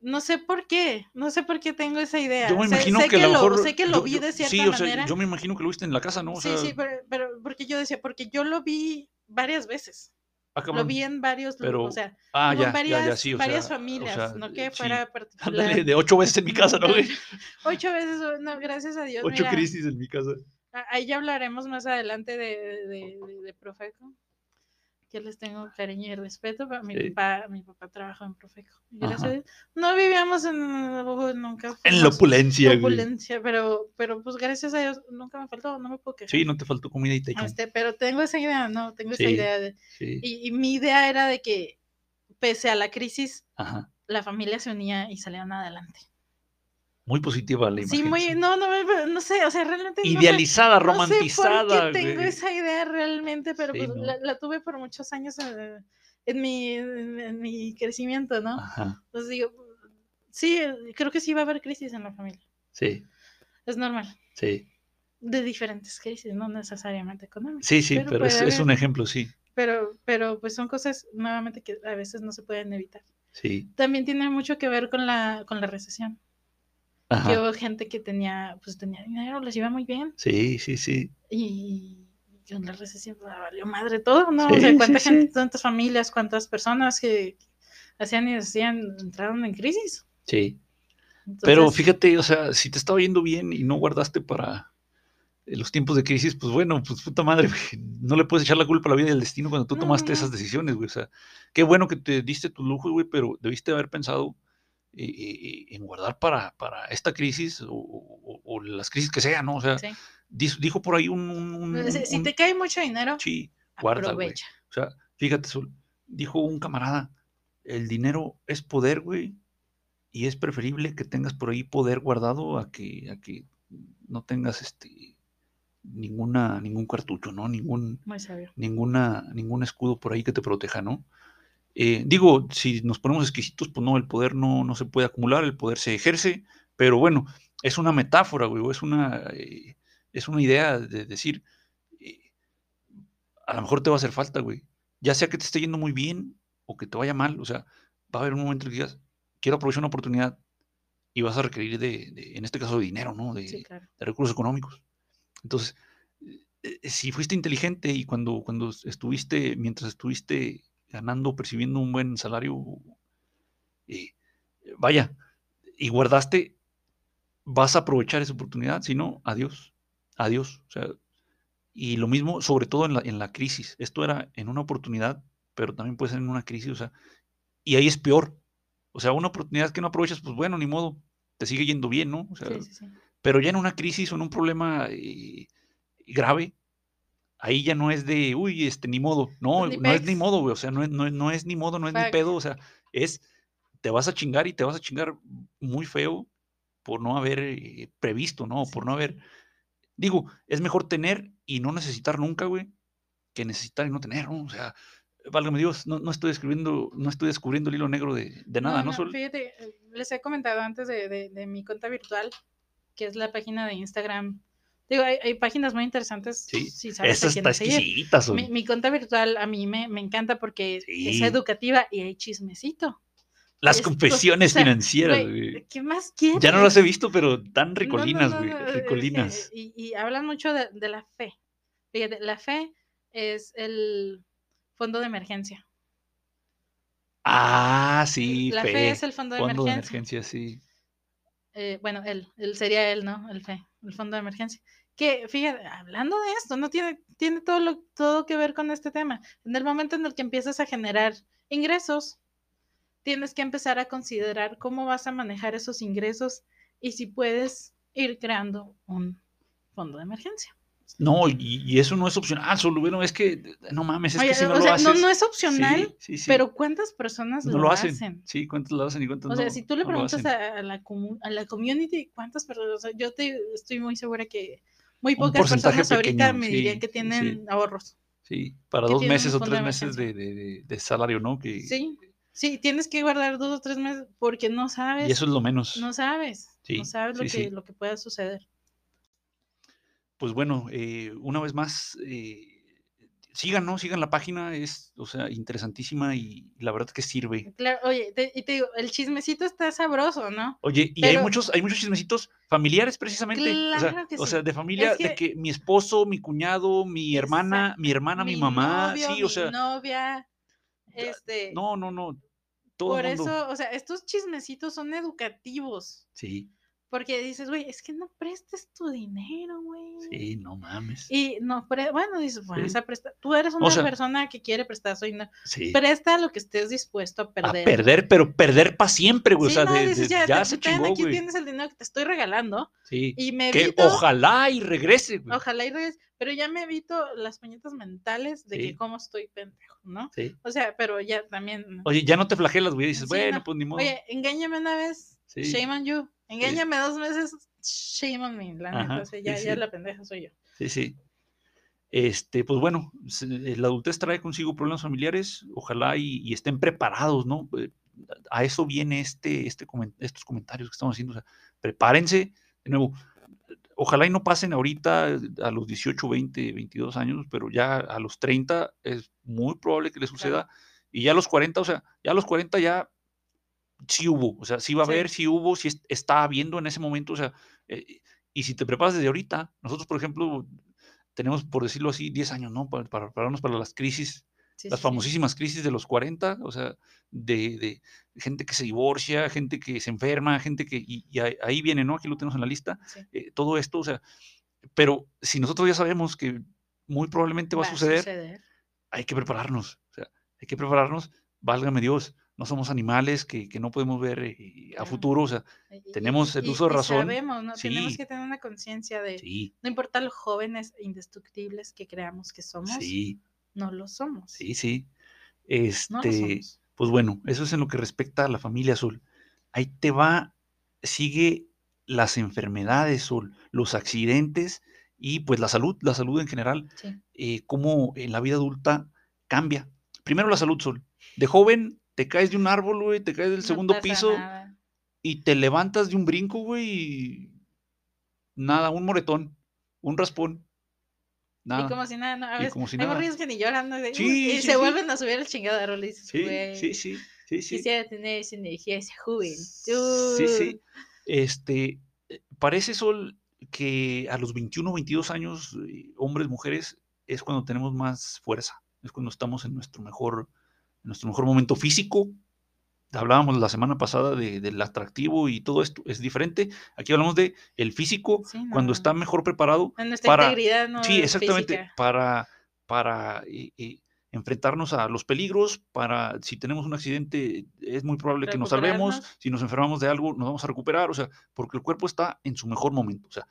Speaker 1: No sé por qué, no sé por qué tengo esa idea.
Speaker 2: Yo me imagino
Speaker 1: sé
Speaker 2: que lo mejor.
Speaker 1: sé que lo
Speaker 2: yo-
Speaker 1: vi de cierta
Speaker 2: sí, o sea,
Speaker 1: manera.
Speaker 2: yo me imagino que lo viste en la casa, ¿no? O
Speaker 1: sí,
Speaker 2: sea,
Speaker 1: sí, pero, pero porque yo decía, porque yo lo vi varias veces.
Speaker 2: Ah,
Speaker 1: Lo vi en varios,
Speaker 2: Pero-
Speaker 1: o sea,
Speaker 2: Ah, ya,
Speaker 1: varias,
Speaker 2: ya, ya, sí, o
Speaker 1: varias
Speaker 2: sea, o
Speaker 1: familias,
Speaker 2: sea,
Speaker 1: no que
Speaker 2: sí.
Speaker 1: fuera particular.
Speaker 2: Ándale, de ocho veces en mi casa, ¿no, güey? [laughs] [laughs]
Speaker 1: Ocho veces, no, gracias a Dios.
Speaker 2: Ocho
Speaker 1: mira,
Speaker 2: crisis en mi casa.
Speaker 1: Ahí ya hablaremos más adelante de, de, de- de Profeco, que les tengo cariño y respeto. pero Mi,
Speaker 2: Sí.
Speaker 1: papá, mi papá trabajó en Profeco. Gracias. No vivíamos en nunca.
Speaker 2: En la opulencia, güey.
Speaker 1: opulencia, pero, pero pues gracias a Dios nunca me faltó, no me puedo quejar.
Speaker 2: Sí, no te faltó comida y techo.
Speaker 1: Este, pero tengo esa idea, no, tengo esa idea. De,
Speaker 2: Sí.
Speaker 1: y, y mi idea era de que, pese a la crisis,
Speaker 2: Ajá.
Speaker 1: la familia se unía y salían adelante.
Speaker 2: Muy positiva la imagen.
Speaker 1: Sí, muy, no, no, no sé, o sea, realmente. no
Speaker 2: Idealizada,
Speaker 1: no sé
Speaker 2: romantizada.
Speaker 1: por qué tengo esa idea realmente, pero
Speaker 2: Sí,
Speaker 1: pues
Speaker 2: no.
Speaker 1: la, la tuve por muchos años eh, en, mi, en, mi crecimiento, ¿no?
Speaker 2: Ajá.
Speaker 1: Entonces digo, sí, creo que sí va a haber crisis en la familia.
Speaker 2: Sí,
Speaker 1: Es normal.
Speaker 2: sí.
Speaker 1: De diferentes crisis, no necesariamente económicas.
Speaker 2: Sí, sí,
Speaker 1: Pero
Speaker 2: pero, es, es un ejemplo, sí.
Speaker 1: Pero, pero pues son cosas nuevamente que a veces no se pueden evitar.
Speaker 2: Sí.
Speaker 1: También tiene mucho que ver con la, con la recesión.
Speaker 2: Ajá.
Speaker 1: Que hubo gente que tenía, pues tenía dinero, les iba muy bien.
Speaker 2: Sí, sí, sí.
Speaker 1: Y con la recesión pues, valió madre todo, ¿no?
Speaker 2: Sí,
Speaker 1: o sea, cuánta
Speaker 2: sí,
Speaker 1: gente,
Speaker 2: sí.
Speaker 1: tantas familias, cuántas personas que hacían y hacían, entraron en crisis.
Speaker 2: Sí. Pero fíjate, o sea, si te estaba yendo bien y no guardaste para eh, los tiempos de crisis, pues bueno, pues puta madre, [laughs] güey, no le puedes echar la culpa a la vida y al destino cuando tú
Speaker 1: No,
Speaker 2: tomaste
Speaker 1: no.
Speaker 2: esas decisiones, güey. O sea, qué bueno que te diste tu lujo, güey, pero debiste haber pensado eh, eh, en guardar para, para esta crisis o, o- o las crisis que sean, ¿no? O sea,
Speaker 1: sí.
Speaker 2: dijo por ahí un... un- un-
Speaker 1: Si- si
Speaker 2: un-
Speaker 1: te cae mucho dinero,
Speaker 2: sí, guarda,
Speaker 1: aprovecha.
Speaker 2: O sea, fíjate, dijo un camarada, el dinero es poder, güey, y es preferible que tengas por ahí poder guardado a que, a que no tengas este ninguna, ningún cartucho, ¿no? Ningún,
Speaker 1: Muy sabio.
Speaker 2: ninguna, ningún escudo por ahí que te proteja, ¿no? Eh, digo, si nos ponemos exquisitos, pues no, el poder no, no se puede acumular, el poder se ejerce, pero bueno, es una metáfora, güey, o es una, eh, es una idea de decir, eh, a lo mejor te va a hacer falta, güey. Ya sea que te esté yendo muy bien o que te vaya mal, o sea, va a haber un momento en que digas, quiero aprovechar una oportunidad y vas a requerir de, de- en este caso, de dinero, ¿no? De,
Speaker 1: Sí, claro.
Speaker 2: de recursos económicos. Entonces, si fuiste inteligente y cuando, cuando estuviste, mientras estuviste ganando, percibiendo un buen salario, eh, vaya, y guardaste, vas a aprovechar esa oportunidad, si no, adiós, adiós. O sea, y lo mismo, sobre todo en la, en la crisis. Esto era en una oportunidad, pero también puede ser en una crisis, o sea, y ahí es peor. O sea, una oportunidad que no aprovechas, pues bueno, ni modo, te sigue yendo bien, ¿no? O sea,
Speaker 1: Sí, sí, sí.
Speaker 2: pero ya en una crisis o en un problema eh, grave, ahí ya no es de, uy, este, ni modo. No,
Speaker 1: Ni
Speaker 2: no es ni modo, güey. O sea, no es, no, no es ni modo, no es ni pedo. O sea, es, te vas a chingar y te vas a chingar muy feo por no haber eh, previsto, ¿no?
Speaker 1: Sí.
Speaker 2: Por no haber. Digo, es mejor tener y no necesitar nunca, güey, que necesitar y no tener, ¿no? O sea, válgame Dios, no, no estoy escribiendo, no estoy descubriendo el hilo negro de, de nada, ¿no? Sol?
Speaker 1: Fíjate, eh, les he comentado antes de, de- de mi cuenta virtual, que es la página de Instagram. Digo, hay, hay páginas muy interesantes.
Speaker 2: Sí,
Speaker 1: si sabes
Speaker 2: Esa está exquisita.
Speaker 1: Mi, mi cuenta virtual a mí me, me encanta porque es educativa y hay chismecito.
Speaker 2: Las confesiones
Speaker 1: o sea,
Speaker 2: financieras,
Speaker 1: Güey. ¿Qué más quieres?
Speaker 2: Ya no las he visto, pero tan
Speaker 1: no,
Speaker 2: ricolinas,
Speaker 1: no,
Speaker 2: güey.
Speaker 1: no, eh,
Speaker 2: Ricolinas.
Speaker 1: Y, y hablan mucho de, de la fe. Fíjate, la fe es el fondo de emergencia.
Speaker 2: Ah, sí,
Speaker 1: la fe,
Speaker 2: fe.
Speaker 1: es el fondo de
Speaker 2: Fondo de
Speaker 1: emergencia.
Speaker 2: emergencia, sí.
Speaker 1: Eh, bueno, él, él sería él, ¿no? El fe, el fondo de emergencia. Que, fíjate, hablando de esto, no tiene, tiene todo, lo, todo que ver con este tema. En el momento en el que empiezas a generar ingresos, tienes que empezar a considerar cómo vas a manejar esos ingresos y si puedes ir creando un fondo de emergencia.
Speaker 2: No, y, y eso no es opcional, solo, bueno, es que, no mames, es
Speaker 1: Oye,
Speaker 2: que si no
Speaker 1: o
Speaker 2: lo
Speaker 1: sea,
Speaker 2: haces.
Speaker 1: no, no es opcional,
Speaker 2: Sí, sí, sí.
Speaker 1: pero ¿cuántas personas
Speaker 2: no
Speaker 1: lo,
Speaker 2: lo hacen.
Speaker 1: hacen?
Speaker 2: Sí, cuántos lo hacen y
Speaker 1: O
Speaker 2: no.
Speaker 1: sea, si tú le
Speaker 2: no
Speaker 1: preguntas a, la a la community cuántas personas, o sea, yo te, estoy muy segura que muy pocas personas ahorita me dirían que tienen ahorros.
Speaker 2: Sí, para dos meses o tres meses de, de- de- de salario, ¿no? Que,
Speaker 1: Sí, Sí, tienes que guardar dos o tres meses porque no sabes.
Speaker 2: Y eso es lo menos.
Speaker 1: No sabes. No sabes lo, que, lo que pueda suceder.
Speaker 2: Pues bueno, eh, una vez más, eh, sigan, ¿no? Sigan la página, es, o sea, interesantísima y la verdad que sirve.
Speaker 1: Claro, oye, te- y te digo, el chismecito está sabroso, ¿no?
Speaker 2: Oye, y hay muchos, hay muchos chismecitos familiares precisamente. o sea,
Speaker 1: Claro que
Speaker 2: o
Speaker 1: sí.
Speaker 2: sea, de familia,
Speaker 1: Es
Speaker 2: de
Speaker 1: que-
Speaker 2: mi esposo, mi cuñado, mi hermana, mi hermana, mi, mamá,
Speaker 1: novio,
Speaker 2: sí, o
Speaker 1: mi
Speaker 2: sea,
Speaker 1: novia, este,
Speaker 2: no, no, no. Todo
Speaker 1: por
Speaker 2: mundo.
Speaker 1: eso, o sea, estos chismecitos son educativos,
Speaker 2: Sí,
Speaker 1: porque dices, güey, es que no prestes tu dinero, güey.
Speaker 2: sí, no mames.
Speaker 1: Y no, pre- bueno, dices, vas
Speaker 2: Sí.
Speaker 1: a prestar, tú eres una
Speaker 2: sea-
Speaker 1: persona que quiere prestar su dinero,
Speaker 2: Sí.
Speaker 1: presta lo que estés dispuesto a
Speaker 2: A
Speaker 1: perder.
Speaker 2: perder, pero perder para siempre, güey.
Speaker 1: Sí,
Speaker 2: o sea,
Speaker 1: no,
Speaker 2: de-
Speaker 1: dices, ya,
Speaker 2: ya,
Speaker 1: te-
Speaker 2: se chingó,
Speaker 1: aquí
Speaker 2: güey.
Speaker 1: tienes el dinero que te estoy regalando
Speaker 2: Sí.
Speaker 1: y me
Speaker 2: Que
Speaker 1: evito,
Speaker 2: ojalá y regrese, güey.
Speaker 1: ojalá y regrese, pero ya me evito las puñetas mentales de
Speaker 2: Sí.
Speaker 1: que cómo estoy pendejo, ¿no?
Speaker 2: Sí.
Speaker 1: O sea, pero ya también.
Speaker 2: Oye, ya no te flagelas, güey. Dices,
Speaker 1: Sí,
Speaker 2: bueno,
Speaker 1: no.
Speaker 2: pues ni modo.
Speaker 1: Oye, engáñame una vez,
Speaker 2: Sí.
Speaker 1: shame on you. Engáñame dos veces, shame on me. La neta, o sea,
Speaker 2: sí,
Speaker 1: ya, ya la pendeja soy yo.
Speaker 2: Sí, sí. Este, pues bueno, se- la adultez trae consigo problemas familiares, ojalá y, y estén preparados, ¿no? Eh, A eso viene este, este estos comentarios que estamos haciendo, o sea, prepárense, de nuevo, ojalá y no pasen ahorita a los 18, 20, 22 años, pero ya a los 30 es muy probable que les suceda, y ya a los 40, o sea, ya a los 40 ya sí hubo, o sea, sí va a
Speaker 1: Sí.
Speaker 2: haber, sí hubo, sí es- está habiendo en ese momento, o sea, eh, y si te preparas desde ahorita, nosotros, por ejemplo, tenemos, por decirlo así, 10 años, ¿no? Para, para prepararnos para las crisis,
Speaker 1: Sí,
Speaker 2: las
Speaker 1: sí, sí.
Speaker 2: famosísimas crisis de los 40, o sea, de, de gente que se divorcia, gente que se enferma, gente que, y, y ahí, viene, ¿no? Aquí lo tenemos en la lista,
Speaker 1: Sí.
Speaker 2: eh, todo esto, o sea, pero si nosotros ya sabemos que muy probablemente va, a suceder, hay que prepararnos, o sea, hay que prepararnos, válgame Dios, no somos animales que, que no podemos ver eh, a futuro, o sea,
Speaker 1: Y-
Speaker 2: tenemos el
Speaker 1: y-
Speaker 2: uso de
Speaker 1: y
Speaker 2: razón.
Speaker 1: Sabemos, ¿no? Tenemos
Speaker 2: Sí.
Speaker 1: que tener una conciencia de,
Speaker 2: sí,
Speaker 1: no importa lo jóvenes e indestructibles que creamos que somos,
Speaker 2: sí,
Speaker 1: no lo somos.
Speaker 2: sí, sí.
Speaker 1: No lo
Speaker 2: Este,
Speaker 1: somos.
Speaker 2: Pues bueno, eso es en lo que respecta a la familia Azul. Ahí te va, sigue las enfermedades, Sol, los accidentes y pues la salud, la salud en general,
Speaker 1: Sí.
Speaker 2: eh, cómo en la vida adulta cambia. Primero la salud, Sol. De joven te caes de un árbol, güey, te caes del
Speaker 1: No
Speaker 2: segundo piso
Speaker 1: nada.
Speaker 2: y te levantas de un brinco, güey, y nada, un moretón, un raspón, nada.
Speaker 1: Y como si nada, ¿no? A veces
Speaker 2: como si
Speaker 1: hay morrillos que ni lloran, ¿no? De,
Speaker 2: Sí,
Speaker 1: "Uy", y
Speaker 2: sí,
Speaker 1: se
Speaker 2: sí.
Speaker 1: vuelven a subir al chingado árbol y dices,
Speaker 2: Sí,
Speaker 1: güey,
Speaker 2: sí, sí, sí, sí.
Speaker 1: quisiera tener esa energía, esa juventud.
Speaker 2: Sí, sí. Este, eh, parece, Sol, que a los 21, 22 años, eh, hombres, mujeres, es cuando tenemos más fuerza, es cuando estamos en nuestro mejor, en nuestro mejor momento físico. Hablábamos la semana pasada de- del atractivo y todo esto es diferente. Aquí hablamos de el físico
Speaker 1: Sí,
Speaker 2: cuando está mejor preparado para-
Speaker 1: integridad, no
Speaker 2: Sí, exactamente.
Speaker 1: física.
Speaker 2: Para, para eh, eh, enfrentarnos a los peligros, para si tenemos un accidente, es muy probable que nos salvemos. Si nos enfermamos de algo, nos vamos a recuperar. O sea, porque el cuerpo está en su mejor momento. O sea,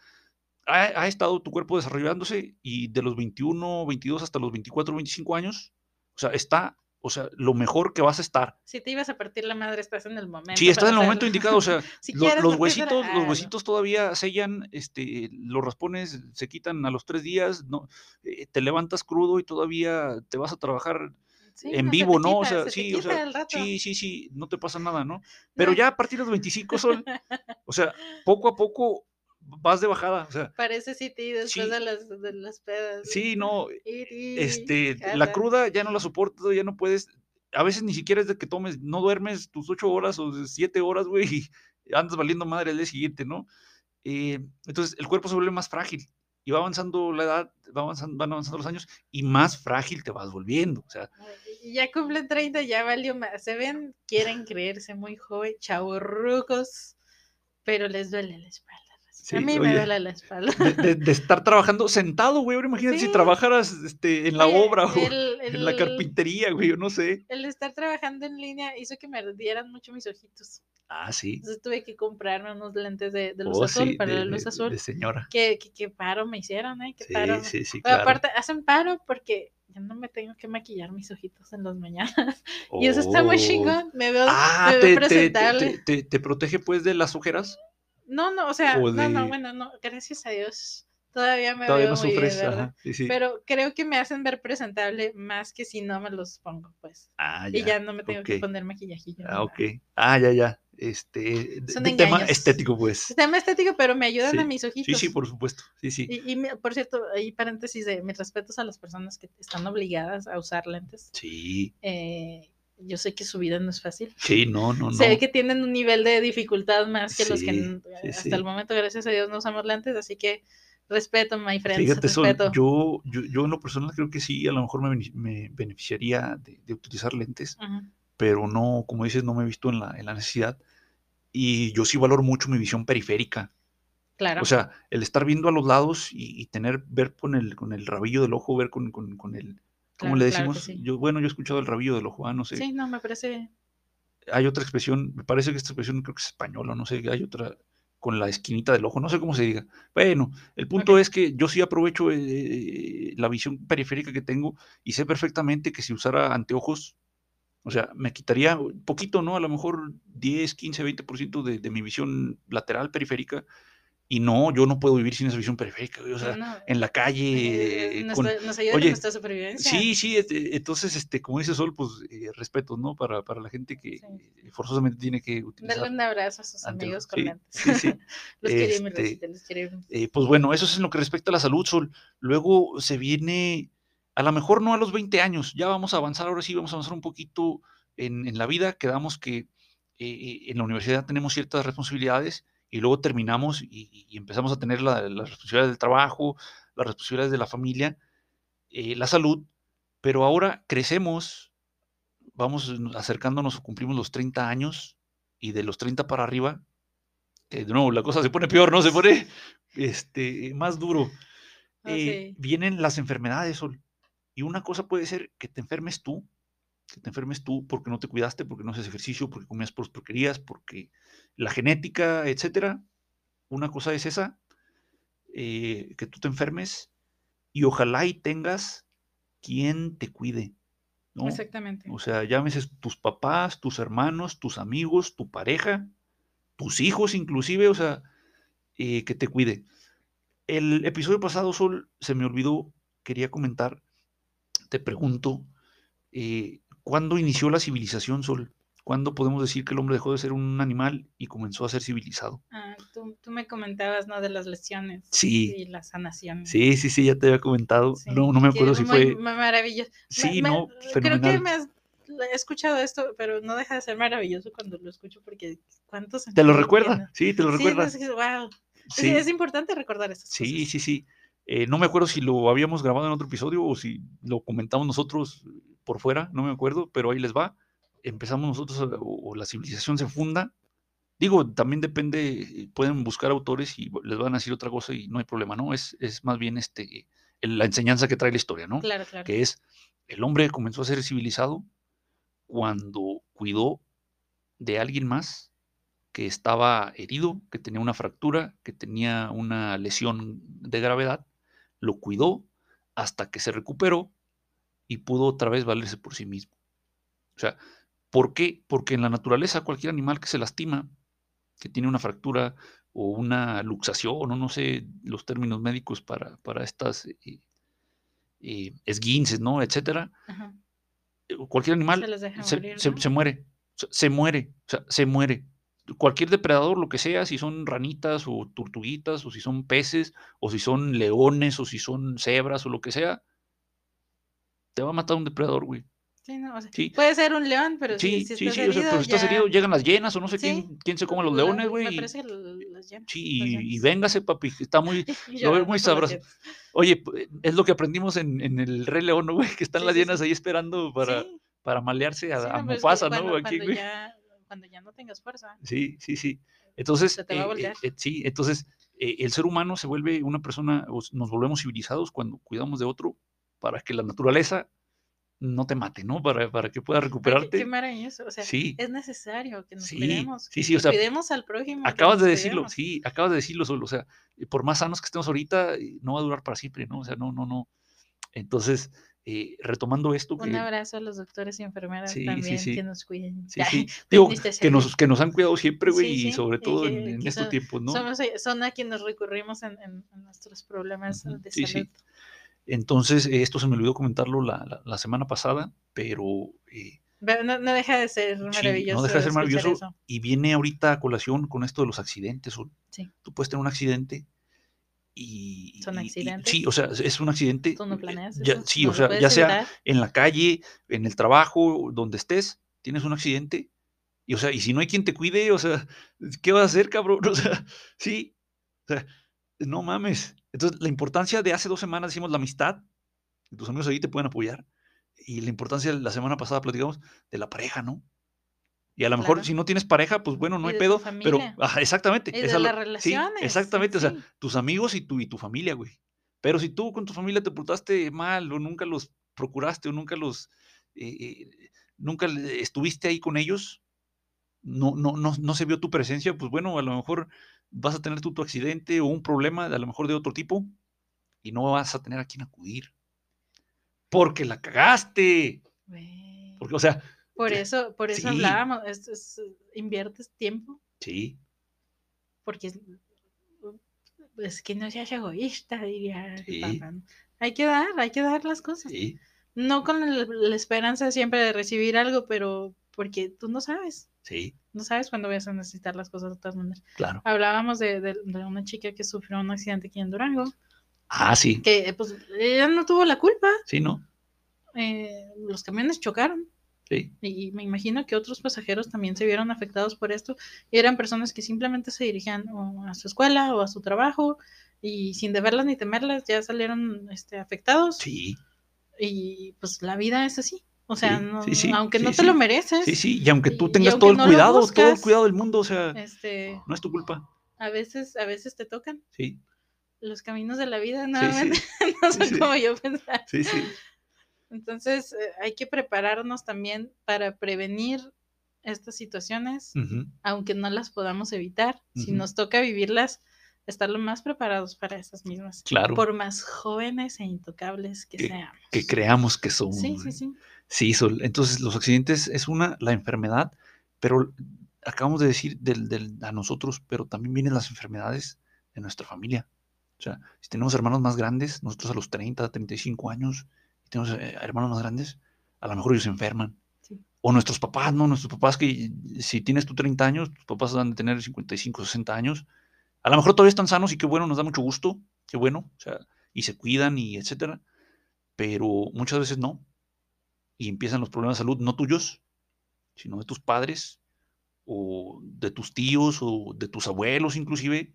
Speaker 2: ha, ha estado tu cuerpo desarrollándose y de los 21, 22 hasta los 24, 25 años, o sea, está, o sea, lo mejor que vas a estar.
Speaker 1: Si te ibas a partir la madre, estás en el momento.
Speaker 2: Sí, estás en el momento indicado. O sea, [laughs]
Speaker 1: Si
Speaker 2: lo- los huesitos, los huesitos todavía sellan, este, los raspones se quitan a los tres días, no, eh, te levantas crudo y todavía te vas a trabajar
Speaker 1: Sí,
Speaker 2: en
Speaker 1: no,
Speaker 2: vivo, ¿no? O sea,
Speaker 1: se
Speaker 2: sí, o sea, sí, sí, sí, no te pasa nada, ¿no? [laughs] Pero ya a partir de los 25 sol, [laughs] o sea, poco a poco vas de bajada, o sea,
Speaker 1: Parece City después
Speaker 2: Sí.
Speaker 1: de las, de las pedas.
Speaker 2: sí, no,
Speaker 1: Iri,
Speaker 2: este, la
Speaker 1: jala.
Speaker 2: cruda ya no la soportas, ya no puedes, a veces ni siquiera es de que tomes, no duermes tus ocho horas o siete horas, güey, y andas valiendo madre el día siguiente, ¿no? Eh, entonces el cuerpo se vuelve más frágil y va avanzando la edad, va avanzando, van avanzando los años y más frágil te vas volviendo, o sea,
Speaker 1: Ya cumplen 30, ya valió más. Se ven, quieren creerse muy joven, chavorrucos, pero les duele la espalda.
Speaker 2: Sí,
Speaker 1: a mí
Speaker 2: oye,
Speaker 1: me duele la espalda.
Speaker 2: de, de- de estar trabajando sentado, güey, ahora imagínate si trabajaras este, en la
Speaker 1: Oye,
Speaker 2: obra [laughs] o
Speaker 1: el-
Speaker 2: en la carpintería, güey, yo no sé.
Speaker 1: El estar trabajando en línea hizo que me ardieran mucho mis ojitos.
Speaker 2: Ah, sí.
Speaker 1: Entonces tuve que comprarme unos lentes de, de luz
Speaker 2: Oh,
Speaker 1: azul
Speaker 2: sí,
Speaker 1: para la luz azul.
Speaker 2: de señora.
Speaker 1: Que, que, que paro me hicieron, ¿eh? Que
Speaker 2: Sí,
Speaker 1: paro.
Speaker 2: sí, sí, claro.
Speaker 1: aparte, hacen paro porque ya no me tengo que maquillar mis ojitos en las mañanas. [laughs] Y eso está muy
Speaker 2: Oh.
Speaker 1: chingón. Me veo,
Speaker 2: Ah,
Speaker 1: me veo
Speaker 2: te-
Speaker 1: presentable.
Speaker 2: te- te- te protege pues de las ojeras.
Speaker 1: No, no, o sea,
Speaker 2: o
Speaker 1: no, no, bueno, no, gracias a Dios todavía me
Speaker 2: Todavía
Speaker 1: veo
Speaker 2: no
Speaker 1: muy bien,
Speaker 2: sufres.
Speaker 1: ¿verdad?
Speaker 2: sí, sí.
Speaker 1: Pero creo que me hacen ver presentable más que si no me los pongo, pues.
Speaker 2: ah,
Speaker 1: Y ya no me tengo que poner maquillajillo.
Speaker 2: Ah, ok. Ah, ya, ya. Este,
Speaker 1: Son
Speaker 2: de tema estético, pues.
Speaker 1: Es tema estético, pero me ayudan
Speaker 2: Sí,
Speaker 1: a mis ojitos.
Speaker 2: Sí, sí, por supuesto. Sí, sí.
Speaker 1: Y, por cierto, ahí paréntesis de mis respetos a las personas que están obligadas a usar lentes.
Speaker 2: Sí,
Speaker 1: Eh, yo sé que su vida no es fácil.
Speaker 2: sí, no, no, [laughs] no.
Speaker 1: Se ve que tienen un nivel de dificultad más que los que
Speaker 2: Sí,
Speaker 1: hasta
Speaker 2: sí.
Speaker 1: el momento, gracias a Dios, no usamos lentes, así que respeto, my friends,
Speaker 2: Fíjate,
Speaker 1: respeto.
Speaker 2: yo, yo, yo en lo personal creo que sí, a lo mejor me, me beneficiaría de, de utilizar lentes, pero no, como dices, no me he visto en la, en la necesidad. Y yo sí valoro mucho mi visión periférica.
Speaker 1: Claro.
Speaker 2: O sea, el estar viendo a los lados y, y tener, ver con el, con el rabillo del ojo, ver con, con, con el, ¿cómo
Speaker 1: Claro,
Speaker 2: le
Speaker 1: claro
Speaker 2: decimos?
Speaker 1: sí.
Speaker 2: Yo, bueno, yo he escuchado el rabillo del ojo, ah, no sé.
Speaker 1: sí, no, me parece.
Speaker 2: Hay otra expresión, me parece que esta expresión creo que es española, no sé, hay otra con la esquinita del ojo, no sé cómo se diga. Bueno, el punto es que yo sí aprovecho eh, la visión periférica que tengo y sé perfectamente que si usara anteojos, o sea, me quitaría un poquito, ¿no? A lo mejor 10, 15, 20% de, de mi visión lateral periférica. Y no, yo no puedo vivir sin esa visión periférica, o sea,
Speaker 1: no,
Speaker 2: en la calle.
Speaker 1: eh, nos,
Speaker 2: con-
Speaker 1: nos ayuda
Speaker 2: oye,
Speaker 1: con nuestra supervivencia.
Speaker 2: Sí, sí, eh, entonces, este, como dice Sol, pues eh, respeto, ¿no? Para, para la gente que
Speaker 1: Sí.
Speaker 2: forzosamente tiene que
Speaker 1: Darle
Speaker 2: utilizar.
Speaker 1: un abrazo a sus amigos con
Speaker 2: Sí, sí, [laughs]
Speaker 1: los queremos,
Speaker 2: Este,
Speaker 1: Rosita, los queremos.
Speaker 2: Eh, pues bueno, eso es en lo que respecta a la salud, Sol. Luego se viene, a lo mejor no a los 20 años, ya vamos a avanzar, ahora sí vamos a avanzar un poquito en, en la vida. Quedamos que eh, eh, en la universidad tenemos ciertas responsabilidades y luego terminamos y, y empezamos a tener la- las responsabilidades del trabajo, las responsabilidades de la familia, eh, la salud, pero ahora crecemos, vamos acercándonos, cumplimos los 30 años y de los 30 para arriba, que de nuevo la cosa se pone peor, ¿no? Se pone este, más duro.
Speaker 1: Ah,
Speaker 2: Eh. Vienen las enfermedades, Sol. Y una cosa puede ser que te enfermes tú, que te enfermes tú porque no te cuidaste, porque no haces ejercicio, porque comías por porquerías, porque la genética, etcétera. Una cosa es esa, eh, que tú te enfermes y ojalá y tengas quien te cuide, ¿no?
Speaker 1: Exactamente.
Speaker 2: O sea, llámese tus papás, tus hermanos, tus amigos, tu pareja, tus hijos inclusive, o sea, eh, que te cuide. El episodio pasado, Sol, se me olvidó, quería comentar, te pregunto, eh, ¿cuándo inició la civilización, Sol? ¿Cuándo podemos decir que el hombre dejó de ser un animal y comenzó a ser civilizado?
Speaker 1: Ah, tú, tú me comentabas, ¿no? De las lesiones
Speaker 2: Sí.
Speaker 1: y la sanación.
Speaker 2: Sí, sí, sí, ya te había comentado.
Speaker 1: Sí,
Speaker 2: no, no me acuerdo si
Speaker 1: muy
Speaker 2: fue...
Speaker 1: ma- maravilloso. Me-
Speaker 2: Sí,
Speaker 1: me-
Speaker 2: no,
Speaker 1: Creo que me has he escuchado esto, pero no deja de ser maravilloso cuando lo escucho porque cuántos
Speaker 2: ¿Te lo recuerda? Sí, te lo
Speaker 1: Sí,
Speaker 2: recuerda.
Speaker 1: es wow.
Speaker 2: Sí.
Speaker 1: Es, importante recordar estas
Speaker 2: Sí,
Speaker 1: cosas.
Speaker 2: sí, sí. Eh, no me acuerdo si lo habíamos grabado en otro episodio o si lo comentamos nosotros por fuera, no me acuerdo, pero ahí les va. Empezamos nosotros a- o, o la civilización se funda. Digo, también depende, pueden buscar autores y les van a decir otra cosa y no hay problema, ¿no? Es, es más bien este, la enseñanza que trae la historia, ¿no?
Speaker 1: Claro, claro.
Speaker 2: Que es, el hombre comenzó a ser civilizado cuando cuidó de alguien más que estaba herido, que tenía una fractura, que tenía una lesión de gravedad, lo cuidó hasta que se recuperó y pudo otra vez valerse por sí mismo. O sea, ¿por qué? Porque en la naturaleza cualquier animal que se lastima, que tiene una fractura o una luxación, o no sé los términos médicos para, para estas eh, eh, esguinces, ¿no? Etcétera.
Speaker 1: Ajá.
Speaker 2: eh, Cualquier animal
Speaker 1: Se
Speaker 2: se,
Speaker 1: morir,
Speaker 2: se-
Speaker 1: ¿no?
Speaker 2: se muere, se, se muere, o sea, se muere. Cualquier depredador, lo que sea, si son ranitas o tortuguitas, o si son peces, o si son leones, o si son cebras, o lo que sea, te va a matar un depredador, güey.
Speaker 1: Sí, no, o sea,
Speaker 2: Sí.
Speaker 1: puede ser un león, pero
Speaker 2: Sí,
Speaker 1: si, si
Speaker 2: sí,
Speaker 1: estás
Speaker 2: sí, o sea,
Speaker 1: herido,
Speaker 2: pero si estás
Speaker 1: ya-
Speaker 2: herido, llegan las llenas, o no sé quién, quién se come los
Speaker 1: la-
Speaker 2: leones, güey.
Speaker 1: parece que las.
Speaker 2: Sí, y, y véngase, papi, está muy, [laughs] lo veo muy sabroso. Oye, pu- es lo que aprendimos en, en el Rey León, ¿no, güey? Que están las llenas ahí esperando para, para malearse a, a Mufasa, ¿no? Aquí, güey.
Speaker 1: ya, cuando ya no tengas fuerza.
Speaker 2: Sí, sí, sí. Entonces,
Speaker 1: Se te va a
Speaker 2: eh, eh,
Speaker 1: voltear.
Speaker 2: eh, sí, entonces el ser humano se vuelve una persona, nos volvemos civilizados cuando cuidamos de otro para que la naturaleza no te mate, ¿no? Para, para que pueda
Speaker 1: Ay, qué-
Speaker 2: recuperarte.
Speaker 1: Qué maravilloso. O sea,
Speaker 2: Sí,
Speaker 1: es necesario que nos
Speaker 2: Sí,
Speaker 1: cuidemos.
Speaker 2: sí, sí, o sea,
Speaker 1: cuidemos al prójimo.
Speaker 2: acabas de decirlo,
Speaker 1: cuidemos.
Speaker 2: sí, acabas de decirlo solo, o sea, por más sanos que estemos ahorita, no va a durar para siempre, ¿no? O sea, no, no, no. Entonces, eh, retomando esto,
Speaker 1: Un
Speaker 2: que,
Speaker 1: abrazo a los doctores y enfermeras
Speaker 2: Sí,
Speaker 1: también
Speaker 2: sí.
Speaker 1: que nos cuiden. [laughs]
Speaker 2: digo, que nos, que nos han cuidado siempre, güey, y sobre todo en, en
Speaker 1: que
Speaker 2: estos
Speaker 1: son-
Speaker 2: tiempos, ¿no?
Speaker 1: Somos, eh, son a quienes recurrimos en, en- en nuestros problemas
Speaker 2: Ujú,
Speaker 1: de
Speaker 2: sí, sí.
Speaker 1: salud.
Speaker 2: Entonces, eh, esto se me olvidó comentarlo la, la- la semana pasada, pero eh,
Speaker 1: Pero No, no deja de ser maravilloso.
Speaker 2: no deja de ser maravilloso.
Speaker 1: eso.
Speaker 2: y viene ahorita a colación con esto de los accidentes. Sol. Tú puedes tener un accidente y...
Speaker 1: ¿Son
Speaker 2: y- y-
Speaker 1: accidentes?
Speaker 2: sí, o sea, es un accidente.
Speaker 1: Tú no planeas
Speaker 2: ya- sí,
Speaker 1: no
Speaker 2: o sea, ya sea en la calle, en el trabajo, donde estés, tienes un accidente. Y, o sea, y si no hay quien te cuide, o sea, [laughs] ¿qué vas a hacer, cabrón? [laughs] O sea, sí, o sea, no mames. Entonces, la importancia de hace dos semanas, decimos, la amistad, que tus amigos ahí te pueden apoyar. Y la importancia, la semana pasada platicamos de la pareja, ¿no? Y a lo mejor
Speaker 1: Claro.
Speaker 2: si no tienes pareja, pues bueno, no hay pedo, pero exactamente.
Speaker 1: Y
Speaker 2: esa
Speaker 1: las
Speaker 2: sí,
Speaker 1: relaciones, en
Speaker 2: exactamente, o sea,
Speaker 1: sí.
Speaker 2: tus amigos y tu, y tu familia, güey. Pero si tú con tu familia te portaste mal o nunca los procuraste o nunca los, eh, eh, nunca estuviste ahí con ellos, no, no, no, no se vio tu presencia, pues bueno, a lo mejor vas a tener tú tu accidente o un problema, a lo mejor de otro tipo, y no vas a tener a quién acudir. Porque la cagaste. Porque, o sea,
Speaker 1: Por eso, por eso
Speaker 2: Sí.
Speaker 1: hablábamos, es, es, inviertes tiempo,
Speaker 2: sí,
Speaker 1: porque es, es que no seas egoísta, diría. Hay que dar, hay que dar las cosas.
Speaker 2: sí,
Speaker 1: No con la, la esperanza siempre de recibir algo, pero porque tú no sabes,
Speaker 2: sí,
Speaker 1: no sabes cuándo vas a necesitar las cosas de todas maneras.
Speaker 2: claro.
Speaker 1: Hablábamos de, de- de una chica que sufrió un accidente aquí en Durango,
Speaker 2: Ah, sí,
Speaker 1: que pues ella no tuvo la culpa,
Speaker 2: sí, ¿no?
Speaker 1: eh, los camiones chocaron.
Speaker 2: Sí,
Speaker 1: Y me imagino que otros pasajeros también se vieron afectados por esto. Y eran personas que simplemente se dirigían o a su escuela o a su trabajo y sin deberlas ni temerlas ya salieron este, afectados.
Speaker 2: sí,
Speaker 1: Y pues la vida es así. O sea,
Speaker 2: Sí,
Speaker 1: no-
Speaker 2: sí, sí,
Speaker 1: aunque no te lo mereces,
Speaker 2: sí, sí. Y aunque tú tengas
Speaker 1: aunque
Speaker 2: todo el
Speaker 1: no
Speaker 2: cuidado, todo el cuidado del mundo, o sea,
Speaker 1: este,
Speaker 2: no es tu culpa.
Speaker 1: a veces, a veces te tocan
Speaker 2: Sí,
Speaker 1: los caminos de la vida, nuevamente. [laughs] no sé
Speaker 2: sí.
Speaker 1: cómo yo pensar.
Speaker 2: sí, sí.
Speaker 1: Entonces, eh, hay que prepararnos también para prevenir estas situaciones. Aunque no las podamos evitar, si nos toca vivirlas, estar lo más preparados para esas mismas,
Speaker 2: Claro,
Speaker 1: por más jóvenes e intocables que
Speaker 2: Que-
Speaker 1: seamos.
Speaker 2: que creamos que somos.
Speaker 1: Sí, sí, sí.
Speaker 2: Sí, Sol. Entonces, los accidentes es una, la enfermedad, pero acabamos de decir del, del- a nosotros, pero también vienen las enfermedades de nuestra familia. O sea, si tenemos hermanos más grandes, nosotros a los 30, 35 años, tenemos eh, hermanos más grandes, a lo mejor ellos se enferman.
Speaker 1: Sí.
Speaker 2: O nuestros papás, ¿no? Nuestros papás que si tienes tú 30 años, tus papás van a tener 55, 60 años. A lo mejor todavía están sanos y qué bueno, nos da mucho gusto, qué bueno, o sea, y se cuidan y etcétera. Pero muchas veces no y empiezan los problemas de salud no tuyos, sino de tus padres o de tus tíos o de tus abuelos inclusive.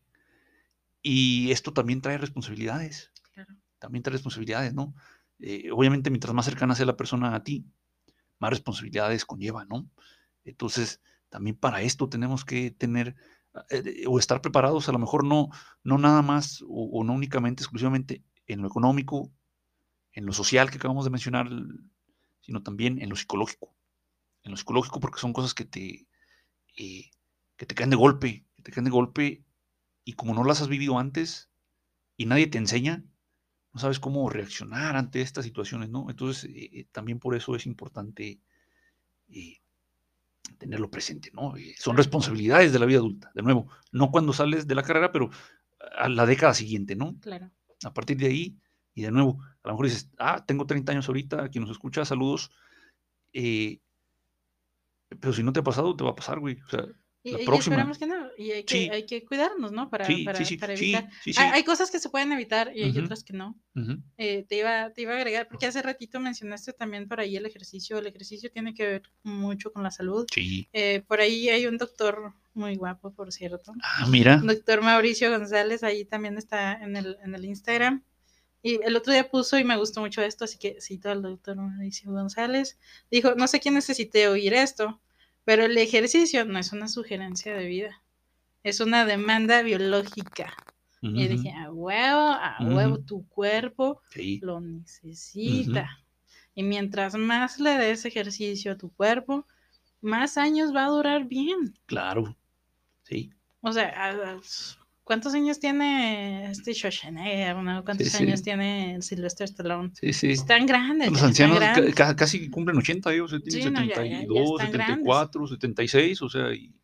Speaker 2: Y esto también trae responsabilidades,
Speaker 1: Claro.
Speaker 2: también trae responsabilidades, ¿no? Eh, obviamente mientras más cercana sea la persona a ti, más responsabilidades conlleva, ¿no? Entonces, también para esto tenemos que tener eh, o estar preparados, a lo mejor no, no nada más o, o no únicamente, exclusivamente en lo económico, en lo social que acabamos de mencionar, sino también en lo psicológico. En lo psicológico porque son cosas que te, eh, que te caen de golpe, que te caen de golpe y como no las has vivido antes y nadie te enseña, no sabes cómo reaccionar ante estas situaciones, ¿no? Entonces, eh, también por eso es importante eh, tenerlo presente, ¿no? Eh, son responsabilidades de la vida adulta, de nuevo, no cuando sales de la carrera, pero a la década siguiente, ¿no?
Speaker 1: Claro.
Speaker 2: A partir de ahí, y de nuevo, a lo mejor dices, ah, tengo 30 años ahorita, quien nos escucha, saludos. pero si no te ha pasado, te va a pasar, güey. O sea, La
Speaker 1: y
Speaker 2: próxima.
Speaker 1: que no. Y hay que,
Speaker 2: Sí.
Speaker 1: hay que cuidarnos, ¿no? Para,
Speaker 2: sí,
Speaker 1: para,
Speaker 2: sí,
Speaker 1: para evitar. Hay, hay cosas que se pueden evitar y hay otras que no. Eh, te, iba, te iba a agregar, porque hace ratito mencionaste también por ahí el ejercicio. El ejercicio tiene que ver mucho con la salud.
Speaker 2: Sí.
Speaker 1: Eh, por ahí hay un doctor muy guapo, por cierto.
Speaker 2: Ah, mira.
Speaker 1: Doctor Mauricio González, ahí también está en el, en el Instagram. Y el otro día puso y me gustó mucho esto, así que cito al doctor Mauricio González. Dijo, no sé quién necesité oír esto, pero el ejercicio no es una sugerencia de vida, es una demanda biológica. Y dije, a huevo, a huevo, tu cuerpo
Speaker 2: Sí.
Speaker 1: lo necesita. Y mientras más le des ejercicio a tu cuerpo, más años va a durar bien.
Speaker 2: Claro. Sí.
Speaker 1: O sea, ¿Cuántos años tiene este Schwarzenegger? ¿no? ¿Cuántos
Speaker 2: Sí, sí.
Speaker 1: años tiene Sylvester Stallone?
Speaker 2: Sí, sí.
Speaker 1: Están grandes.
Speaker 2: Los ancianos
Speaker 1: grandes.
Speaker 2: casi cumplen 80, ellos tienen
Speaker 1: Sí, no, ya- ya- ya
Speaker 2: 72,
Speaker 1: están grandes.
Speaker 2: 74, 76, o sea, y,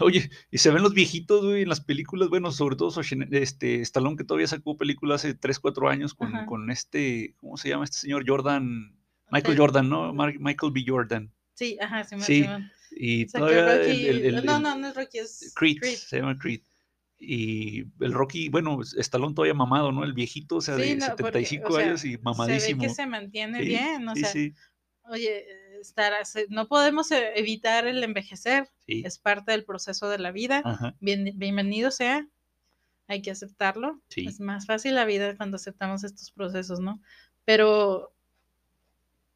Speaker 2: oye, y se ven los viejitos, güey, en las películas, bueno, sobre todo este, Stallone, que todavía sacó película hace 3, 4 años con,
Speaker 1: Ajá.
Speaker 2: con este, ¿cómo se llama este señor? Jordan, Michael
Speaker 1: Sí.
Speaker 2: Jordan, ¿no? Mar- Michael B. Jordan.
Speaker 1: Sí, ajá, sí,
Speaker 2: Sí,
Speaker 1: sí.
Speaker 2: Y
Speaker 1: Sacó
Speaker 2: todavía
Speaker 1: Rocky.
Speaker 2: el- el-
Speaker 1: no,
Speaker 2: el-
Speaker 1: no, no es Rocky, es
Speaker 2: Creed,
Speaker 1: Creed.
Speaker 2: se llama Creed. Y el Rocky, bueno, Stallone todavía mamado, ¿no? El viejito, o sea,
Speaker 1: Sí,
Speaker 2: de
Speaker 1: no, porque,
Speaker 2: 75
Speaker 1: o sea,
Speaker 2: años y mamadísimo.
Speaker 1: Se ve que se mantiene
Speaker 2: Sí,
Speaker 1: bien, o sea, oye, estar, no podemos eh, evitar el envejecer,
Speaker 2: sí.
Speaker 1: es parte del proceso de la vida.
Speaker 2: Ajá,
Speaker 1: Bien- bienvenido sea, hay que aceptarlo.
Speaker 2: Sí.
Speaker 1: Es más fácil la vida cuando aceptamos estos procesos, ¿no? Pero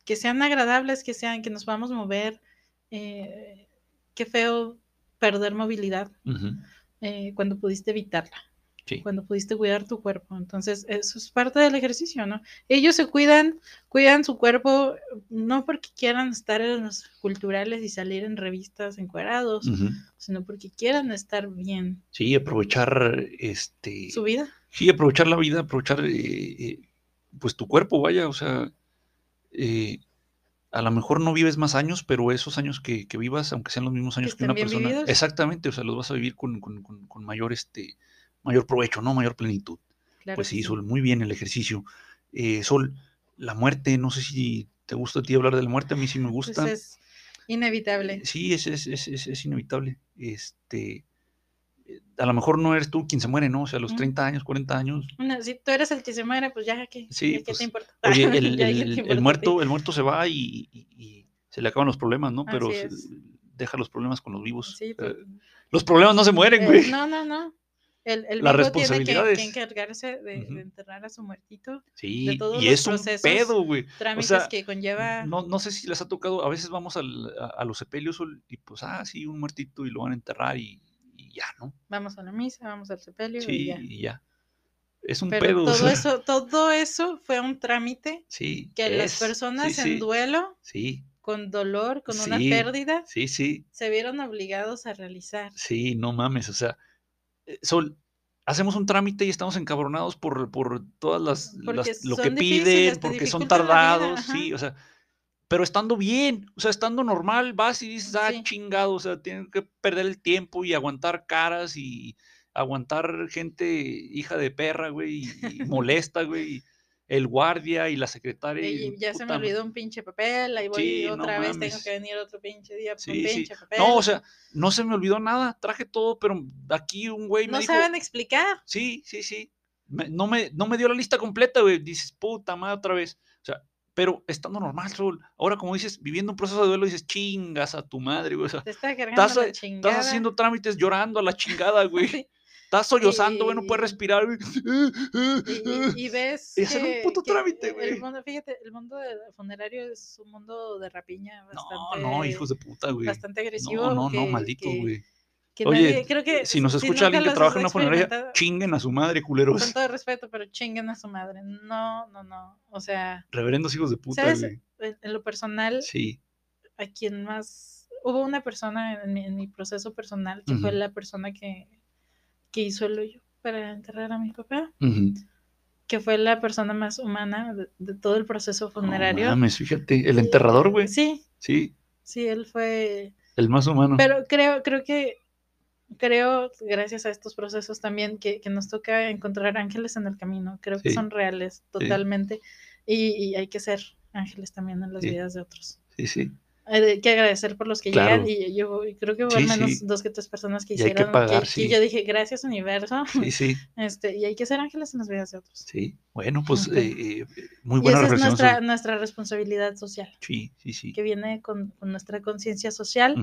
Speaker 1: que sean agradables, que sean, que nos vamos a mover. eh, qué feo perder movilidad eh, cuando pudiste evitarla,
Speaker 2: sí.
Speaker 1: cuando pudiste cuidar tu cuerpo. Entonces, eso es parte del ejercicio, ¿no? Ellos se cuidan, cuidan su cuerpo, no porque quieran estar en los culturales y salir en revistas encuerados,
Speaker 2: ujú.
Speaker 1: sino porque quieran estar bien
Speaker 2: Sí, aprovechar este.
Speaker 1: su vida.
Speaker 2: Sí, aprovechar la vida, aprovechar eh, eh, pues tu cuerpo, vaya, o sea, eh, a lo mejor no vives más años, pero esos años que, que vivas, aunque sean los mismos años que, una persona,
Speaker 1: vividos.
Speaker 2: exactamente, o sea, los vas a vivir con, con- con- con mayor este mayor provecho, ¿no? Mayor plenitud.
Speaker 1: Claro
Speaker 2: pues sí, Sol, muy bien el ejercicio. Eh, Sol, la muerte, no sé si te gusta a ti hablar de la muerte, a mí sí me
Speaker 1: Pues
Speaker 2: gusta.
Speaker 1: es inevitable.
Speaker 2: Sí, es, es, es, es- es inevitable. Este, a lo mejor no eres tú quien se muere, ¿no? O sea, a los
Speaker 1: Ujú.
Speaker 2: 30 años, 40 años,
Speaker 1: si tú eres el que se muere, pues ya que
Speaker 2: Sí,
Speaker 1: qué
Speaker 2: pues,
Speaker 1: te importa.
Speaker 2: Oye, [laughs] el,
Speaker 1: ¿qué
Speaker 2: muerto, el muerto se va y, y- y se le acaban los problemas, ¿no? Pero se- deja los problemas con los vivos.
Speaker 1: Sí,
Speaker 2: Eh,
Speaker 1: pues,
Speaker 2: los problemas no se mueren,
Speaker 1: eh,
Speaker 2: güey.
Speaker 1: no, no, no. El, el
Speaker 2: Las
Speaker 1: vivo tiene que, que encargarse de, de enterrar a su muertito,
Speaker 2: sí,
Speaker 1: todos
Speaker 2: y
Speaker 1: los
Speaker 2: es un
Speaker 1: procesos,
Speaker 2: pedo, güey.
Speaker 1: trámites
Speaker 2: sea,
Speaker 1: que conlleva.
Speaker 2: No, no sé si les ha tocado, a veces vamos al- a, a los sepelios y pues, ah, sí, un muertito y lo van a enterrar y, y ya, ¿no?
Speaker 1: Vamos a la misa, vamos al sepelio y
Speaker 2: Sí,
Speaker 1: ya.
Speaker 2: y ya. Es un
Speaker 1: Pero
Speaker 2: pedo. o
Speaker 1: todo
Speaker 2: sea,
Speaker 1: eso, todo eso fue un trámite
Speaker 2: sí,
Speaker 1: que las
Speaker 2: es,
Speaker 1: personas
Speaker 2: sí,
Speaker 1: en duelo,
Speaker 2: Sí,
Speaker 1: con dolor, con una pérdida,
Speaker 2: sí, sí.
Speaker 1: se vieron obligados a realizar.
Speaker 2: Sí, no mames, o sea, Sol, hacemos un trámite y estamos encabronados por, por todas las, las- lo que piden, porque son
Speaker 1: vida,
Speaker 2: tardados, sí, o sea, pero estando bien, o sea, estando normal, vas y dices, ah,
Speaker 1: Sí.
Speaker 2: chingado, o sea, tienen que perder el tiempo y aguantar caras y aguantar gente hija de perra, güey, y, y molesta, güey, y el guardia y la secretaria.
Speaker 1: Y ya se me olvidó un pinche papel, ahí voy
Speaker 2: Sí, no
Speaker 1: otra vez, tengo que venir otro pinche día por
Speaker 2: Sí,
Speaker 1: un
Speaker 2: sí.
Speaker 1: pinche papel.
Speaker 2: No, o sea, no se me olvidó nada, traje todo, pero aquí un güey me
Speaker 1: no
Speaker 2: dijo,
Speaker 1: saben explicar.
Speaker 2: Sí, sí, sí. Me- no, me, no me dio la lista completa, güey. Dices, puta madre, otra vez. O sea, pero estando normal, Sol. Ahora, como dices, viviendo un proceso de duelo, dices, chingas a tu madre, güey. O sea,
Speaker 1: Te está
Speaker 2: estás, estás haciendo trámites llorando a la chingada, [laughs] güey.
Speaker 1: Sí,
Speaker 2: Estás sollozando, güey, no puedes respirar.
Speaker 1: Y, y- ves. [laughs]
Speaker 2: Y hacer un puto
Speaker 1: que
Speaker 2: trámite, güey.
Speaker 1: fíjate, el mundo del funerario es un mundo de rapiña
Speaker 2: No,
Speaker 1: bastante.
Speaker 2: no, hijos de puta, güey.
Speaker 1: Bastante agresivo.
Speaker 2: No, no, no,
Speaker 1: que-
Speaker 2: malditos,
Speaker 1: que-
Speaker 2: güey. Oye,
Speaker 1: nadie- creo que
Speaker 2: Si nos
Speaker 1: si
Speaker 2: escucha alguien
Speaker 1: nunca
Speaker 2: que trabaja en una funeraria, chinguen a su madre, culeros.
Speaker 1: Con todo respeto, pero chinguen a su madre. No, no, no. O sea,
Speaker 2: Reverendos hijos de puta,
Speaker 1: ¿sabes?
Speaker 2: güey.
Speaker 1: En lo personal,
Speaker 2: Sí.
Speaker 1: a quien más. Hubo una persona en mi, en mi proceso personal que fue la persona que, que hizo el hoyo para enterrar a mi papá, que fue la persona más humana de, de todo el proceso
Speaker 2: No
Speaker 1: funerario.
Speaker 2: mames, fíjate. El enterrador, güey.
Speaker 1: Sí,
Speaker 2: Sí,
Speaker 1: sí, él fue.
Speaker 2: el más humano.
Speaker 1: Pero creo, creo que. Creo, gracias a estos procesos también, que, que nos toca encontrar ángeles en el camino. Creo que son reales, totalmente. Y, y hay que ser ángeles también en las
Speaker 2: Sí.
Speaker 1: vidas de otros.
Speaker 2: Sí, sí.
Speaker 1: Hay que agradecer por los que
Speaker 2: Claro.
Speaker 1: llegan y yo creo que hubo
Speaker 2: Sí,
Speaker 1: al menos
Speaker 2: sí.
Speaker 1: dos que tres personas que
Speaker 2: Y hay que
Speaker 1: hicieron
Speaker 2: pagar,
Speaker 1: que,
Speaker 2: sí.
Speaker 1: que yo dije gracias universo
Speaker 2: Sí, sí, [laughs]
Speaker 1: este y hay que ser ángeles en las vidas de otros
Speaker 2: sí. Bueno, [laughs] pues eh, eh, muy
Speaker 1: y
Speaker 2: buena
Speaker 1: esa es nuestra responsabilidad social
Speaker 2: Sí, sí, sí.
Speaker 1: que viene con, con nuestra conciencia social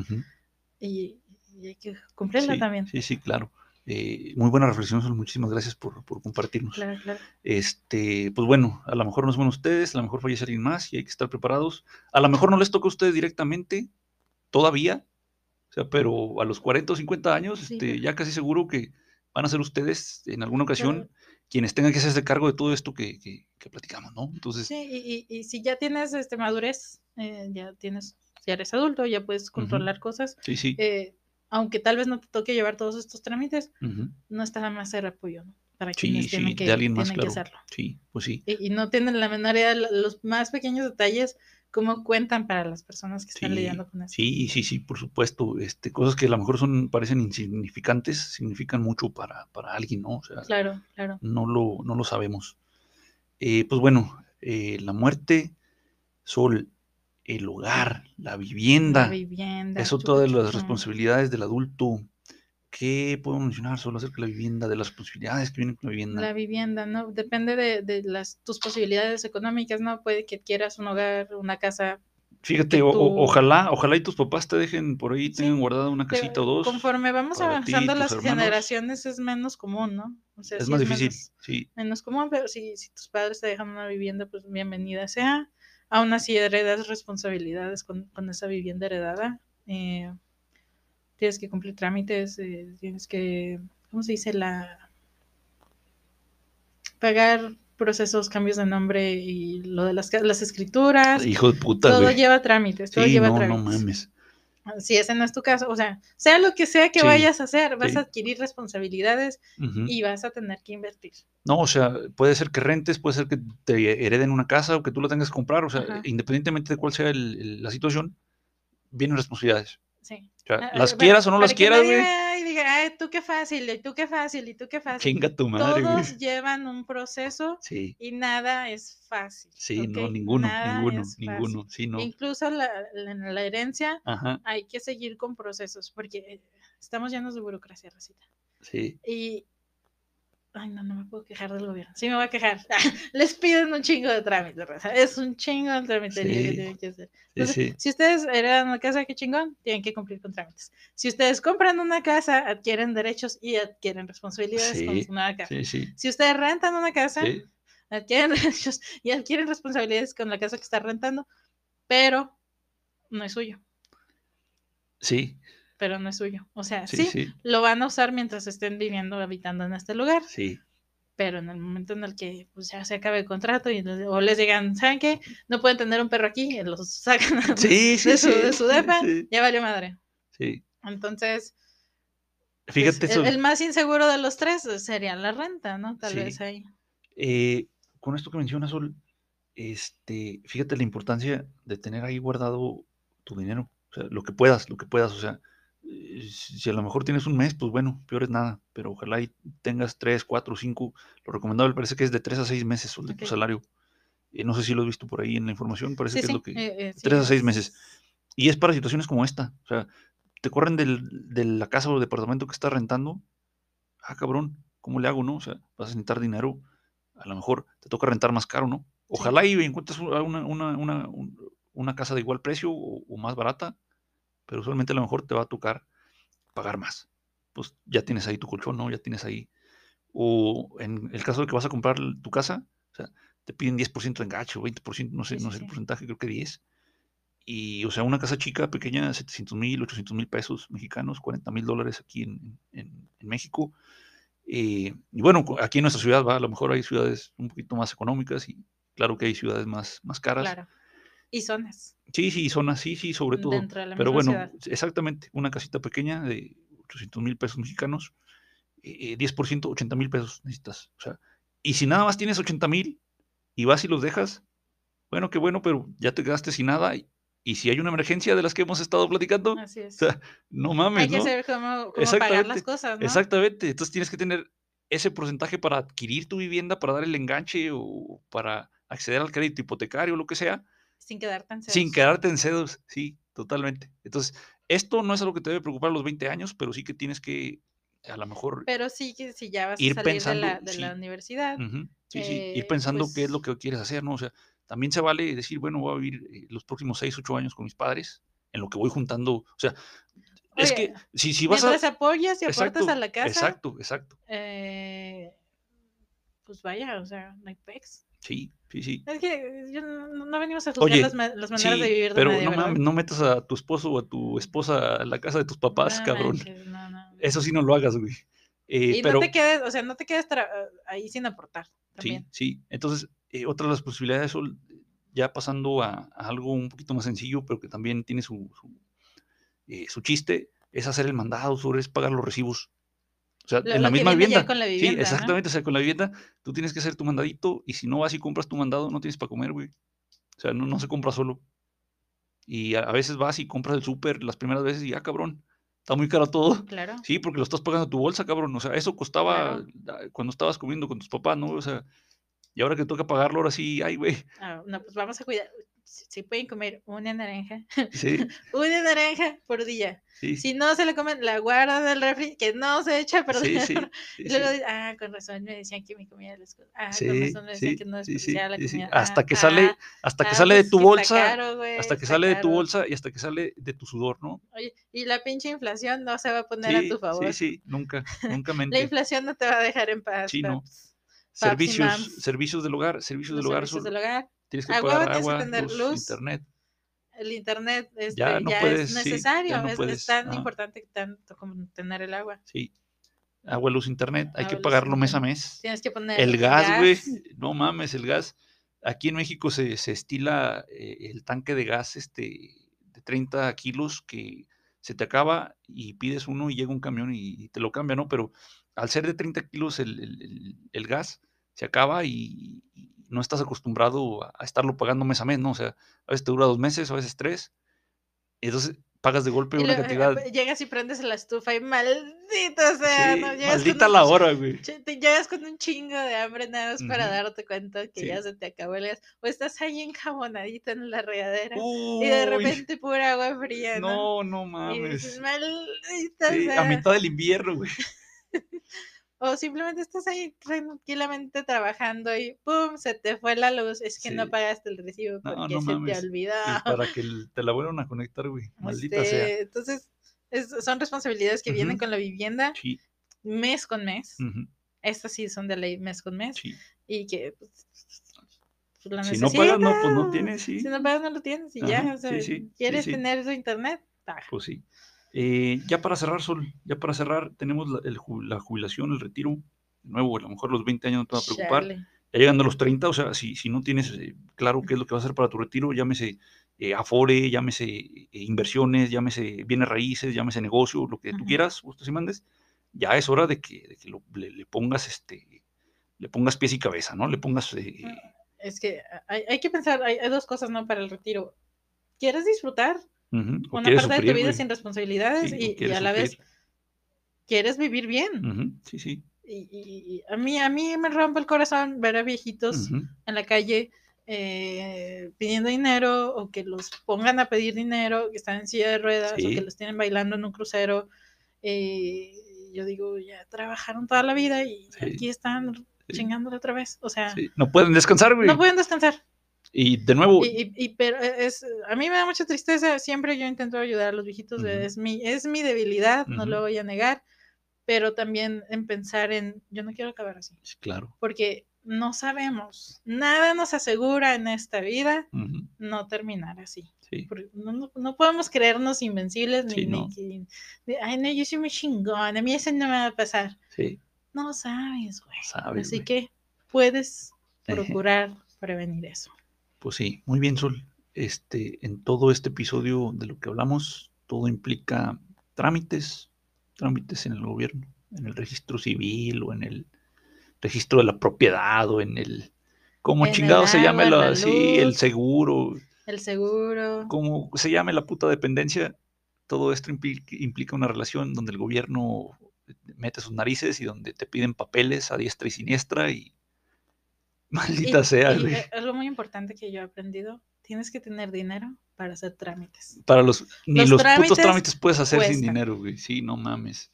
Speaker 1: y, y hay que cumplirla también
Speaker 2: Sí, sí, claro. Eh, muy buena reflexión, Sol. Muchísimas gracias por, por compartirnos.
Speaker 1: claro claro
Speaker 2: Este, pues bueno, a lo mejor no son ustedes, a lo mejor fallece alguien más y hay que estar preparados. A lo mejor no les toca a ustedes directamente, todavía, o sea, pero a los 40 o 50 años,
Speaker 1: Sí.
Speaker 2: este, ya casi seguro que van a ser ustedes en alguna ocasión
Speaker 1: Claro.
Speaker 2: quienes tengan que hacerse cargo de todo esto que, que- que platicamos, ¿no? Entonces,
Speaker 1: sí y, y- y si ya tienes este madurez eh, ya tienes ya eres adulto ya puedes controlar cosas
Speaker 2: sí, sí,
Speaker 1: eh, aunque tal vez no te toque llevar todos estos trámites, no está más ser apoyo, ¿no? Para
Speaker 2: Sí,
Speaker 1: quienes
Speaker 2: sí,
Speaker 1: tienen que,
Speaker 2: de alguien más,
Speaker 1: tienen que
Speaker 2: claro.
Speaker 1: hacerlo.
Speaker 2: Sí, pues sí.
Speaker 1: Y, y no tienen la menor idea, lo- los más pequeños detalles, cómo cuentan para las personas que están
Speaker 2: Sí,
Speaker 1: lidiando con eso.
Speaker 2: Sí, sí, sí, por supuesto. Este, cosas que a lo mejor son, parecen insignificantes, significan mucho para, para alguien, ¿no? O sea,
Speaker 1: Claro, claro.
Speaker 2: no lo, no lo sabemos. Eh, pues bueno, eh, la muerte, sol, el hogar, la vivienda,
Speaker 1: La vivienda.
Speaker 2: eso
Speaker 1: chucu,
Speaker 2: todas las responsabilidades del adulto. ¿Qué podemos mencionar solo acerca de la vivienda, de las responsabilidades que vienen con la vivienda?
Speaker 1: La vivienda, ¿no? Depende de, de las, tus posibilidades económicas, ¿no? Puede que quieras un hogar, una casa.
Speaker 2: Fíjate, o-
Speaker 1: tú-
Speaker 2: ojalá, ojalá y tus papás te dejen por ahí,
Speaker 1: Sí,
Speaker 2: tengan guardada una
Speaker 1: de-
Speaker 2: casita o dos.
Speaker 1: Conforme vamos
Speaker 2: ti
Speaker 1: avanzando las
Speaker 2: hermanos.
Speaker 1: generaciones es menos común, ¿no? O sea,
Speaker 2: Es
Speaker 1: sí
Speaker 2: más difícil,
Speaker 1: Menos,
Speaker 2: sí.
Speaker 1: menos común, pero si, si tus padres te dejan una vivienda, pues bienvenida sea. Aún así heredas responsabilidades con, con esa vivienda heredada. eh, tienes que cumplir trámites, eh, tienes que, ¿cómo se dice? La pagar procesos, cambios de nombre y lo de las, las escrituras.
Speaker 2: Hijo de puta,
Speaker 1: todo
Speaker 2: güey.
Speaker 1: lleva trámites, todo
Speaker 2: Sí,
Speaker 1: lleva
Speaker 2: no, no
Speaker 1: trámites.
Speaker 2: mames.
Speaker 1: Si ese no es tu caso, o sea, sea lo que sea que
Speaker 2: Sí,
Speaker 1: vayas a hacer, vas
Speaker 2: sí.
Speaker 1: a adquirir responsabilidades y vas a tener que invertir.
Speaker 2: No, o sea, puede ser que rentes, puede ser que te hereden una casa o que tú la tengas que comprar, o sea, independientemente de cuál sea el- el- la situación, vienen responsabilidades.
Speaker 1: Sí.
Speaker 2: O sea,
Speaker 1: Ah,
Speaker 2: las
Speaker 1: ah,
Speaker 2: quieras o no las quieras, güey.
Speaker 1: Y diga, ay, tú qué fácil, y tú qué fácil, y tú qué fácil.
Speaker 2: Chinga tu madre, güey.
Speaker 1: Todos llevan un proceso
Speaker 2: Sí,
Speaker 1: y nada es fácil.
Speaker 2: sí, no, ninguno,
Speaker 1: Nada
Speaker 2: ninguno, ninguno, sí, no.
Speaker 1: Incluso la, la- en la herencia
Speaker 2: Ajá,
Speaker 1: hay que seguir con procesos, porque eh, estamos llenos de burocracia, Rosita.
Speaker 2: sí,
Speaker 1: Y. Ay, no, no me puedo quejar del gobierno. Sí, me voy a quejar. [laughs] Les piden un chingo de trámites, Rosa. Es un chingo de tramitería que tienen que hacer. Entonces,
Speaker 2: sí,
Speaker 1: si ustedes heredan una casa, qué chingón, tienen que cumplir con trámites. Si ustedes compran una casa, adquieren derechos y adquieren responsabilidades con su nueva casa. Si ustedes rentan una casa, adquieren [laughs] derechos y adquieren responsabilidades con la casa que están rentando, pero no es suyo.
Speaker 2: sí,
Speaker 1: Pero no es suyo. O sea,
Speaker 2: sí,
Speaker 1: sí,
Speaker 2: sí,
Speaker 1: lo van a usar mientras estén viviendo, habitando en este lugar.
Speaker 2: sí,
Speaker 1: pero en el momento en el que pues, ya se acabe el contrato y les- o les digan, ¿saben qué? No pueden tener un perro aquí, y los [laughs] sacan
Speaker 2: sí, sí,
Speaker 1: de, su,
Speaker 2: sí,
Speaker 1: de su depa,
Speaker 2: sí,
Speaker 1: ya valió madre.
Speaker 2: sí.
Speaker 1: Entonces, pues,
Speaker 2: Fíjate
Speaker 1: el,
Speaker 2: eso.
Speaker 1: el más inseguro de los tres sería la renta, ¿no? Tal vez ahí.
Speaker 2: Eh, con esto que mencionas, Sol, este, fíjate la importancia de tener ahí guardado tu dinero, o sea, lo que puedas, lo que puedas, o sea, eh, si si a lo mejor tienes un mes, pues bueno, peor es nada, pero ojalá y tengas tres, cuatro, cinco, lo recomendable parece que es de tres a seis meses Sol, de tu salario. Eh, no sé si lo has visto por ahí en la información, parece
Speaker 1: Sí,
Speaker 2: que es lo que...
Speaker 1: eh, eh, sí,
Speaker 2: tres a seis
Speaker 1: es-
Speaker 2: meses. Y es para situaciones como esta, o sea, te corren del, de la casa o departamento que estás rentando, ah, cabrón, ¿cómo le hago, no? O sea, vas a necesitar dinero, a lo mejor te toca rentar más caro, ¿no? Ojalá y encuentres una, una, una, una- un- una casa de igual precio o, o más barata, pero usualmente a lo mejor te va a tocar pagar más. Pues ya tienes ahí tu colchón, ¿no? Ya tienes ahí. O en el caso de que vas a comprar tu casa, o sea, te piden 10% de engache o 20%, no sé,
Speaker 1: Sí,
Speaker 2: no
Speaker 1: sí,
Speaker 2: sé el porcentaje, creo que 10. Y, o sea, una casa chica, pequeña, 700 mil, 800 mil pesos mexicanos, 40 mil dólares aquí en, en- en México. Eh, y bueno, aquí en nuestra ciudad, va, a lo mejor hay ciudades un poquito más económicas y claro que hay ciudades más, más caras.
Speaker 1: Claro. Y zonas
Speaker 2: Sí, sí, son así, sí, sobre todo.
Speaker 1: dentro de la
Speaker 2: Pero
Speaker 1: misma
Speaker 2: bueno,
Speaker 1: ciudad.
Speaker 2: exactamente, una casita pequeña de 800 mil pesos mexicanos, eh, eh, 10%, 80 mil pesos necesitas. O sea, y si nada más tienes 80 mil y vas y los dejas, bueno, qué bueno, pero ya te quedaste sin nada. Y, y si hay una emergencia de las que hemos estado platicando,
Speaker 1: Así es.
Speaker 2: sea, no mames,
Speaker 1: Hay que
Speaker 2: ¿no?
Speaker 1: saber cómo, cómo pagar las
Speaker 2: Exactamente,
Speaker 1: cosas, ¿no?
Speaker 2: Exactamente. Entonces tienes que tener ese porcentaje para adquirir tu vivienda, para dar el enganche o para acceder al crédito hipotecario o lo que sea,
Speaker 1: Sin quedarte en
Speaker 2: sin
Speaker 1: ceros.
Speaker 2: quedarte en cedos. Sí, totalmente. Entonces, esto no es algo que te debe preocupar a los 20 años, pero sí que tienes que, a lo mejor,
Speaker 1: Pero sí que si ya vas
Speaker 2: Ir
Speaker 1: a salir
Speaker 2: pensando,
Speaker 1: de, la, de la
Speaker 2: sí.
Speaker 1: universidad,
Speaker 2: sí, sí, ir
Speaker 1: eh,
Speaker 2: pensando qué es lo
Speaker 1: pues
Speaker 2: que quieres hacer, ¿no? O sea, también se vale decir, bueno, voy a vivir eh, los próximos 6, 8 años con mis padres, en lo que voy juntando. O sea, es que si, si vas a...
Speaker 1: mientras apoyas y aportas
Speaker 2: Exacto,
Speaker 1: a la casa,
Speaker 2: exacto, exacto.
Speaker 1: eh, pues vaya, o sea, no hay pex.
Speaker 2: Sí, sí, sí.
Speaker 1: Es que yo no, no venimos a juzgar
Speaker 2: Oye,
Speaker 1: las, ma- las maneras
Speaker 2: Sí,
Speaker 1: de vivir de
Speaker 2: pero
Speaker 1: nadie,
Speaker 2: no, mames, no metas a tu esposo o a tu esposa a la casa de tus papás,
Speaker 1: No
Speaker 2: cabrón.
Speaker 1: manches.
Speaker 2: Eso sí no lo hagas, güey. Eh,
Speaker 1: Y
Speaker 2: pero,
Speaker 1: no te quedes, o sea, no te quedes tra- ahí sin aportar
Speaker 2: sí,
Speaker 1: también.
Speaker 2: sí. Entonces, eh, otra de las posibilidades ya pasando a, a algo un poquito más sencillo, pero que también tiene su, su, eh, su chiste, es hacer el mandado, Sol, es pagar los recibos. O sea,
Speaker 1: Lo-
Speaker 2: en la misma
Speaker 1: ya
Speaker 2: vivienda.
Speaker 1: con la
Speaker 2: Sí, exactamente. O sea, con la vivienda, tú tienes que hacer tu mandadito y si no vas y compras tu mandado, no tienes para comer, güey. O sea, no, no se compra solo. Y a, a veces vas y compras el súper las primeras veces y, ah, cabrón, está muy caro todo.
Speaker 1: Claro.
Speaker 2: Sí, porque lo estás pagando tu bolsa, cabrón. O sea, eso costaba
Speaker 1: Claro.
Speaker 2: cuando estabas comiendo con tus papás, ¿no? O sea, y ahora que toca pagarlo, ahora sí, ay, güey.
Speaker 1: Ah, no, pues vamos a cuidar. Si, pueden comer una naranja,
Speaker 2: Sí, [laughs]
Speaker 1: una naranja por día.
Speaker 2: sí.
Speaker 1: Si no se la comen, la guardan del refri, que no se echa a perder.
Speaker 2: Sí, sí, [laughs] sí,
Speaker 1: y luego dicen, ah, con razón me decían que mi comida les. Ah, con razón me decían que no la comida.
Speaker 2: Hasta
Speaker 1: Ah,
Speaker 2: que sale,
Speaker 1: ah,
Speaker 2: hasta que sale de tu bolsa,
Speaker 1: caro, güey,
Speaker 2: hasta que sale de tu bolsa y hasta que sale de tu sudor, ¿no?
Speaker 1: Oye, y la pinche inflación no se va a poner a tu favor.
Speaker 2: sí, sí, nunca, nunca
Speaker 1: La
Speaker 2: mente.
Speaker 1: inflación no te va a dejar en paz.
Speaker 2: Sí, no. Servicios, servicios del hogar, servicios
Speaker 1: Los
Speaker 2: del hogar,
Speaker 1: servicios
Speaker 2: son-
Speaker 1: del hogar.
Speaker 2: Tienes que pagar agua,
Speaker 1: tener
Speaker 2: luz,
Speaker 1: luz.
Speaker 2: internet.
Speaker 1: El internet este,
Speaker 2: Ya
Speaker 1: ya,
Speaker 2: no puedes,
Speaker 1: es
Speaker 2: sí, ya
Speaker 1: necesario.
Speaker 2: no
Speaker 1: es, tan
Speaker 2: ajá.
Speaker 1: importante tanto como tener el agua.
Speaker 2: Sí. Agua, luz, internet, hay
Speaker 1: Agua,
Speaker 2: que
Speaker 1: luz,
Speaker 2: pagarlo mes a mes.
Speaker 1: Tienes que poner
Speaker 2: El gas, güey, no mames, el gas. Aquí en México se, se estila eh, el tanque de gas este, de 30 kilos que se te acaba y pides uno y llega un camión y, y te lo cambia, ¿no? Pero al ser de 30 kilos el, el- el- el gas, se acaba y, y no estás acostumbrado a, a estarlo pagando mes a mes, ¿no? O sea, a veces te dura dos meses, a veces tres. Entonces pagas de golpe
Speaker 1: Y
Speaker 2: una cantidad.
Speaker 1: eh, llegas y prendes la estufa y maldita sea,
Speaker 2: Sí,
Speaker 1: ¿no?
Speaker 2: Maldita la hora, güey.
Speaker 1: Te llegas con un chingo de hambre nada más para darte cuenta que
Speaker 2: Sí.
Speaker 1: ya se te acabó el gas. O estás ahí enjabonadito en la regadera y de repente pura agua fría, ¿no?
Speaker 2: no, no
Speaker 1: Y dices,
Speaker 2: mames.
Speaker 1: maldita
Speaker 2: Sí,
Speaker 1: sea.
Speaker 2: a mitad del invierno, güey. [laughs] [laughs]
Speaker 1: O simplemente estás ahí tranquilamente trabajando y ¡pum! se te fue la luz. Es que no
Speaker 2: Sí.
Speaker 1: pagaste el recibo
Speaker 2: No,
Speaker 1: porque
Speaker 2: no
Speaker 1: se
Speaker 2: mames.
Speaker 1: te olvidó.
Speaker 2: Y para que te la vuelvan a conectar, güey. [laughs] Maldita sea.
Speaker 1: Este, Entonces, es- son responsabilidades que vienen
Speaker 2: Ujú.
Speaker 1: con la vivienda
Speaker 2: Sí,
Speaker 1: mes con mes.
Speaker 2: ujú,
Speaker 1: Estas sí son de ley mes con mes.
Speaker 2: sí.
Speaker 1: Y que pues, pues, la
Speaker 2: Si no pagas, no, pues no tienes, sí.
Speaker 1: Si no pagas, no lo tienes y ya.
Speaker 2: Ajá,
Speaker 1: O sea,
Speaker 2: sí, sí,
Speaker 1: ¿Quieres
Speaker 2: sí.
Speaker 1: tener tu internet? Paga.
Speaker 2: Pues sí. Eh, ya para cerrar, Sol, ya para cerrar, tenemos la, el ju- la jubilación, el retiro. De nuevo, a lo mejor los 20 años no te va a preocupar. Ya llegando a los 30, o sea, si, si no tienes eh, claro qué es lo que vas a hacer para tu retiro, llámese eh, Afore, llámese eh, inversiones, llámese bienes raíces, llámese negocio, lo que tú quieras, y mandes, ya es hora de que, de que lo- le, le pongas este, le pongas pies y cabeza, ¿no? Le pongas eh,
Speaker 1: Es que hay, hay que pensar, hay, hay dos cosas, ¿no? Para el retiro. ¿Quieres disfrutar
Speaker 2: o
Speaker 1: una parte de tu
Speaker 2: sufrir,
Speaker 1: vida
Speaker 2: güey,
Speaker 1: sin responsabilidades
Speaker 2: sí, o
Speaker 1: y- y, a la vez
Speaker 2: sufrir,
Speaker 1: quieres vivir bien?
Speaker 2: ujú, sí, sí,
Speaker 1: Y, y- a, mí, a mí me rompe el corazón ver a viejitos
Speaker 2: ujú,
Speaker 1: en la calle eh, pidiendo dinero o que los pongan a pedir dinero, que están en silla de ruedas o
Speaker 2: Sí.
Speaker 1: que los tienen bailando en un crucero. eh, yo digo, ya trabajaron toda la vida y
Speaker 2: Sí.
Speaker 1: aquí están chingándole otra vez. O sea.
Speaker 2: No pueden descansar, güey.
Speaker 1: no pueden descansar.
Speaker 2: Y de nuevo,
Speaker 1: Y, pero es, a mí me da mucha tristeza. Siempre yo intento ayudar a los viejitos. Es, mi, es mi debilidad, no lo voy a negar. Pero también en pensar en, yo no quiero acabar así.
Speaker 2: claro.
Speaker 1: Porque no sabemos. Nada nos asegura en esta vida no terminar así.
Speaker 2: sí,
Speaker 1: No, no- no podemos creernos invencibles ni,
Speaker 2: Sí,
Speaker 1: ni
Speaker 2: no.
Speaker 1: ni- ay, no, yo soy muy chingón, a mí eso no me va a pasar.
Speaker 2: sí,
Speaker 1: No sabes, güey.
Speaker 2: sabes,
Speaker 1: Así que puedes procurar prevenir eso.
Speaker 2: Pues sí, muy bien, Sol. Este, en todo este episodio de lo que hablamos, todo implica trámites, trámites en el gobierno, en el registro civil o en el registro de la propiedad o en el, como chingado se llame la,
Speaker 1: la
Speaker 2: sí, el seguro,
Speaker 1: El seguro.
Speaker 2: como se llame la puta dependencia, todo esto impli- implica una relación donde el gobierno mete sus narices y donde te piden papeles a diestra y siniestra y maldita
Speaker 1: Y-
Speaker 2: sea,
Speaker 1: y, eh, algo muy importante que yo he aprendido, tienes que tener dinero para hacer trámites.
Speaker 2: Para los, ni
Speaker 1: Los
Speaker 2: los, putos
Speaker 1: trámites
Speaker 2: trámites puedes hacer sin dinero, güey. Sí, no mames.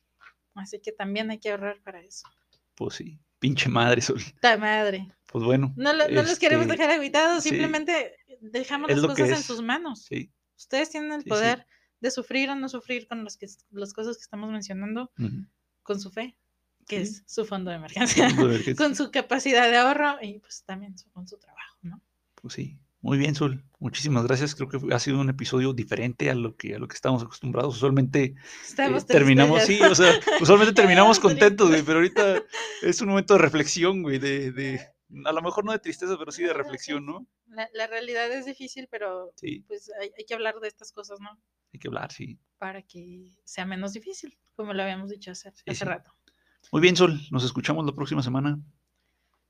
Speaker 1: Así que también hay que ahorrar para eso.
Speaker 2: Pues sí. Pinche madre, Sol.
Speaker 1: ¡Ta madre!
Speaker 2: Pues bueno.
Speaker 1: No, lo- no los queremos
Speaker 2: este,
Speaker 1: dejar aguitados,
Speaker 2: sí.
Speaker 1: simplemente dejamos
Speaker 2: Es
Speaker 1: las cosas en sus manos.
Speaker 2: Sí.
Speaker 1: Ustedes tienen el
Speaker 2: Sí,
Speaker 1: poder de sufrir o no sufrir con los que, las cosas que estamos mencionando con su fe, que es su fondo de [laughs] emergencia, con su capacidad de ahorro y pues también su, con su trabajo, ¿no?
Speaker 2: Pues sí, muy bien, Sol. Muchísimas gracias. Creo que ha sido un episodio diferente a lo que a lo que estábamos acostumbrados. Usualmente eh, terminamos, sí, o sea, [laughs] usualmente terminamos contentos, pero ahorita es un momento de reflexión, güey, de, de, a lo mejor no de tristeza, pero sí de reflexión, ¿no?
Speaker 1: La, realidad es difícil, pero
Speaker 2: sí.
Speaker 1: pues hay, que hablar de estas cosas, ¿no?
Speaker 2: Hay que hablar, sí.
Speaker 1: Para que sea menos difícil, como lo habíamos dicho hace, hace rato.
Speaker 2: Muy bien, Sol. Nos escuchamos la próxima semana.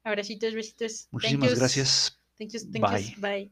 Speaker 1: Abracitos, besitos.
Speaker 2: Muchísimas
Speaker 1: thank
Speaker 2: gracias.
Speaker 1: Thank you, thank
Speaker 2: Bye.
Speaker 1: You, bye.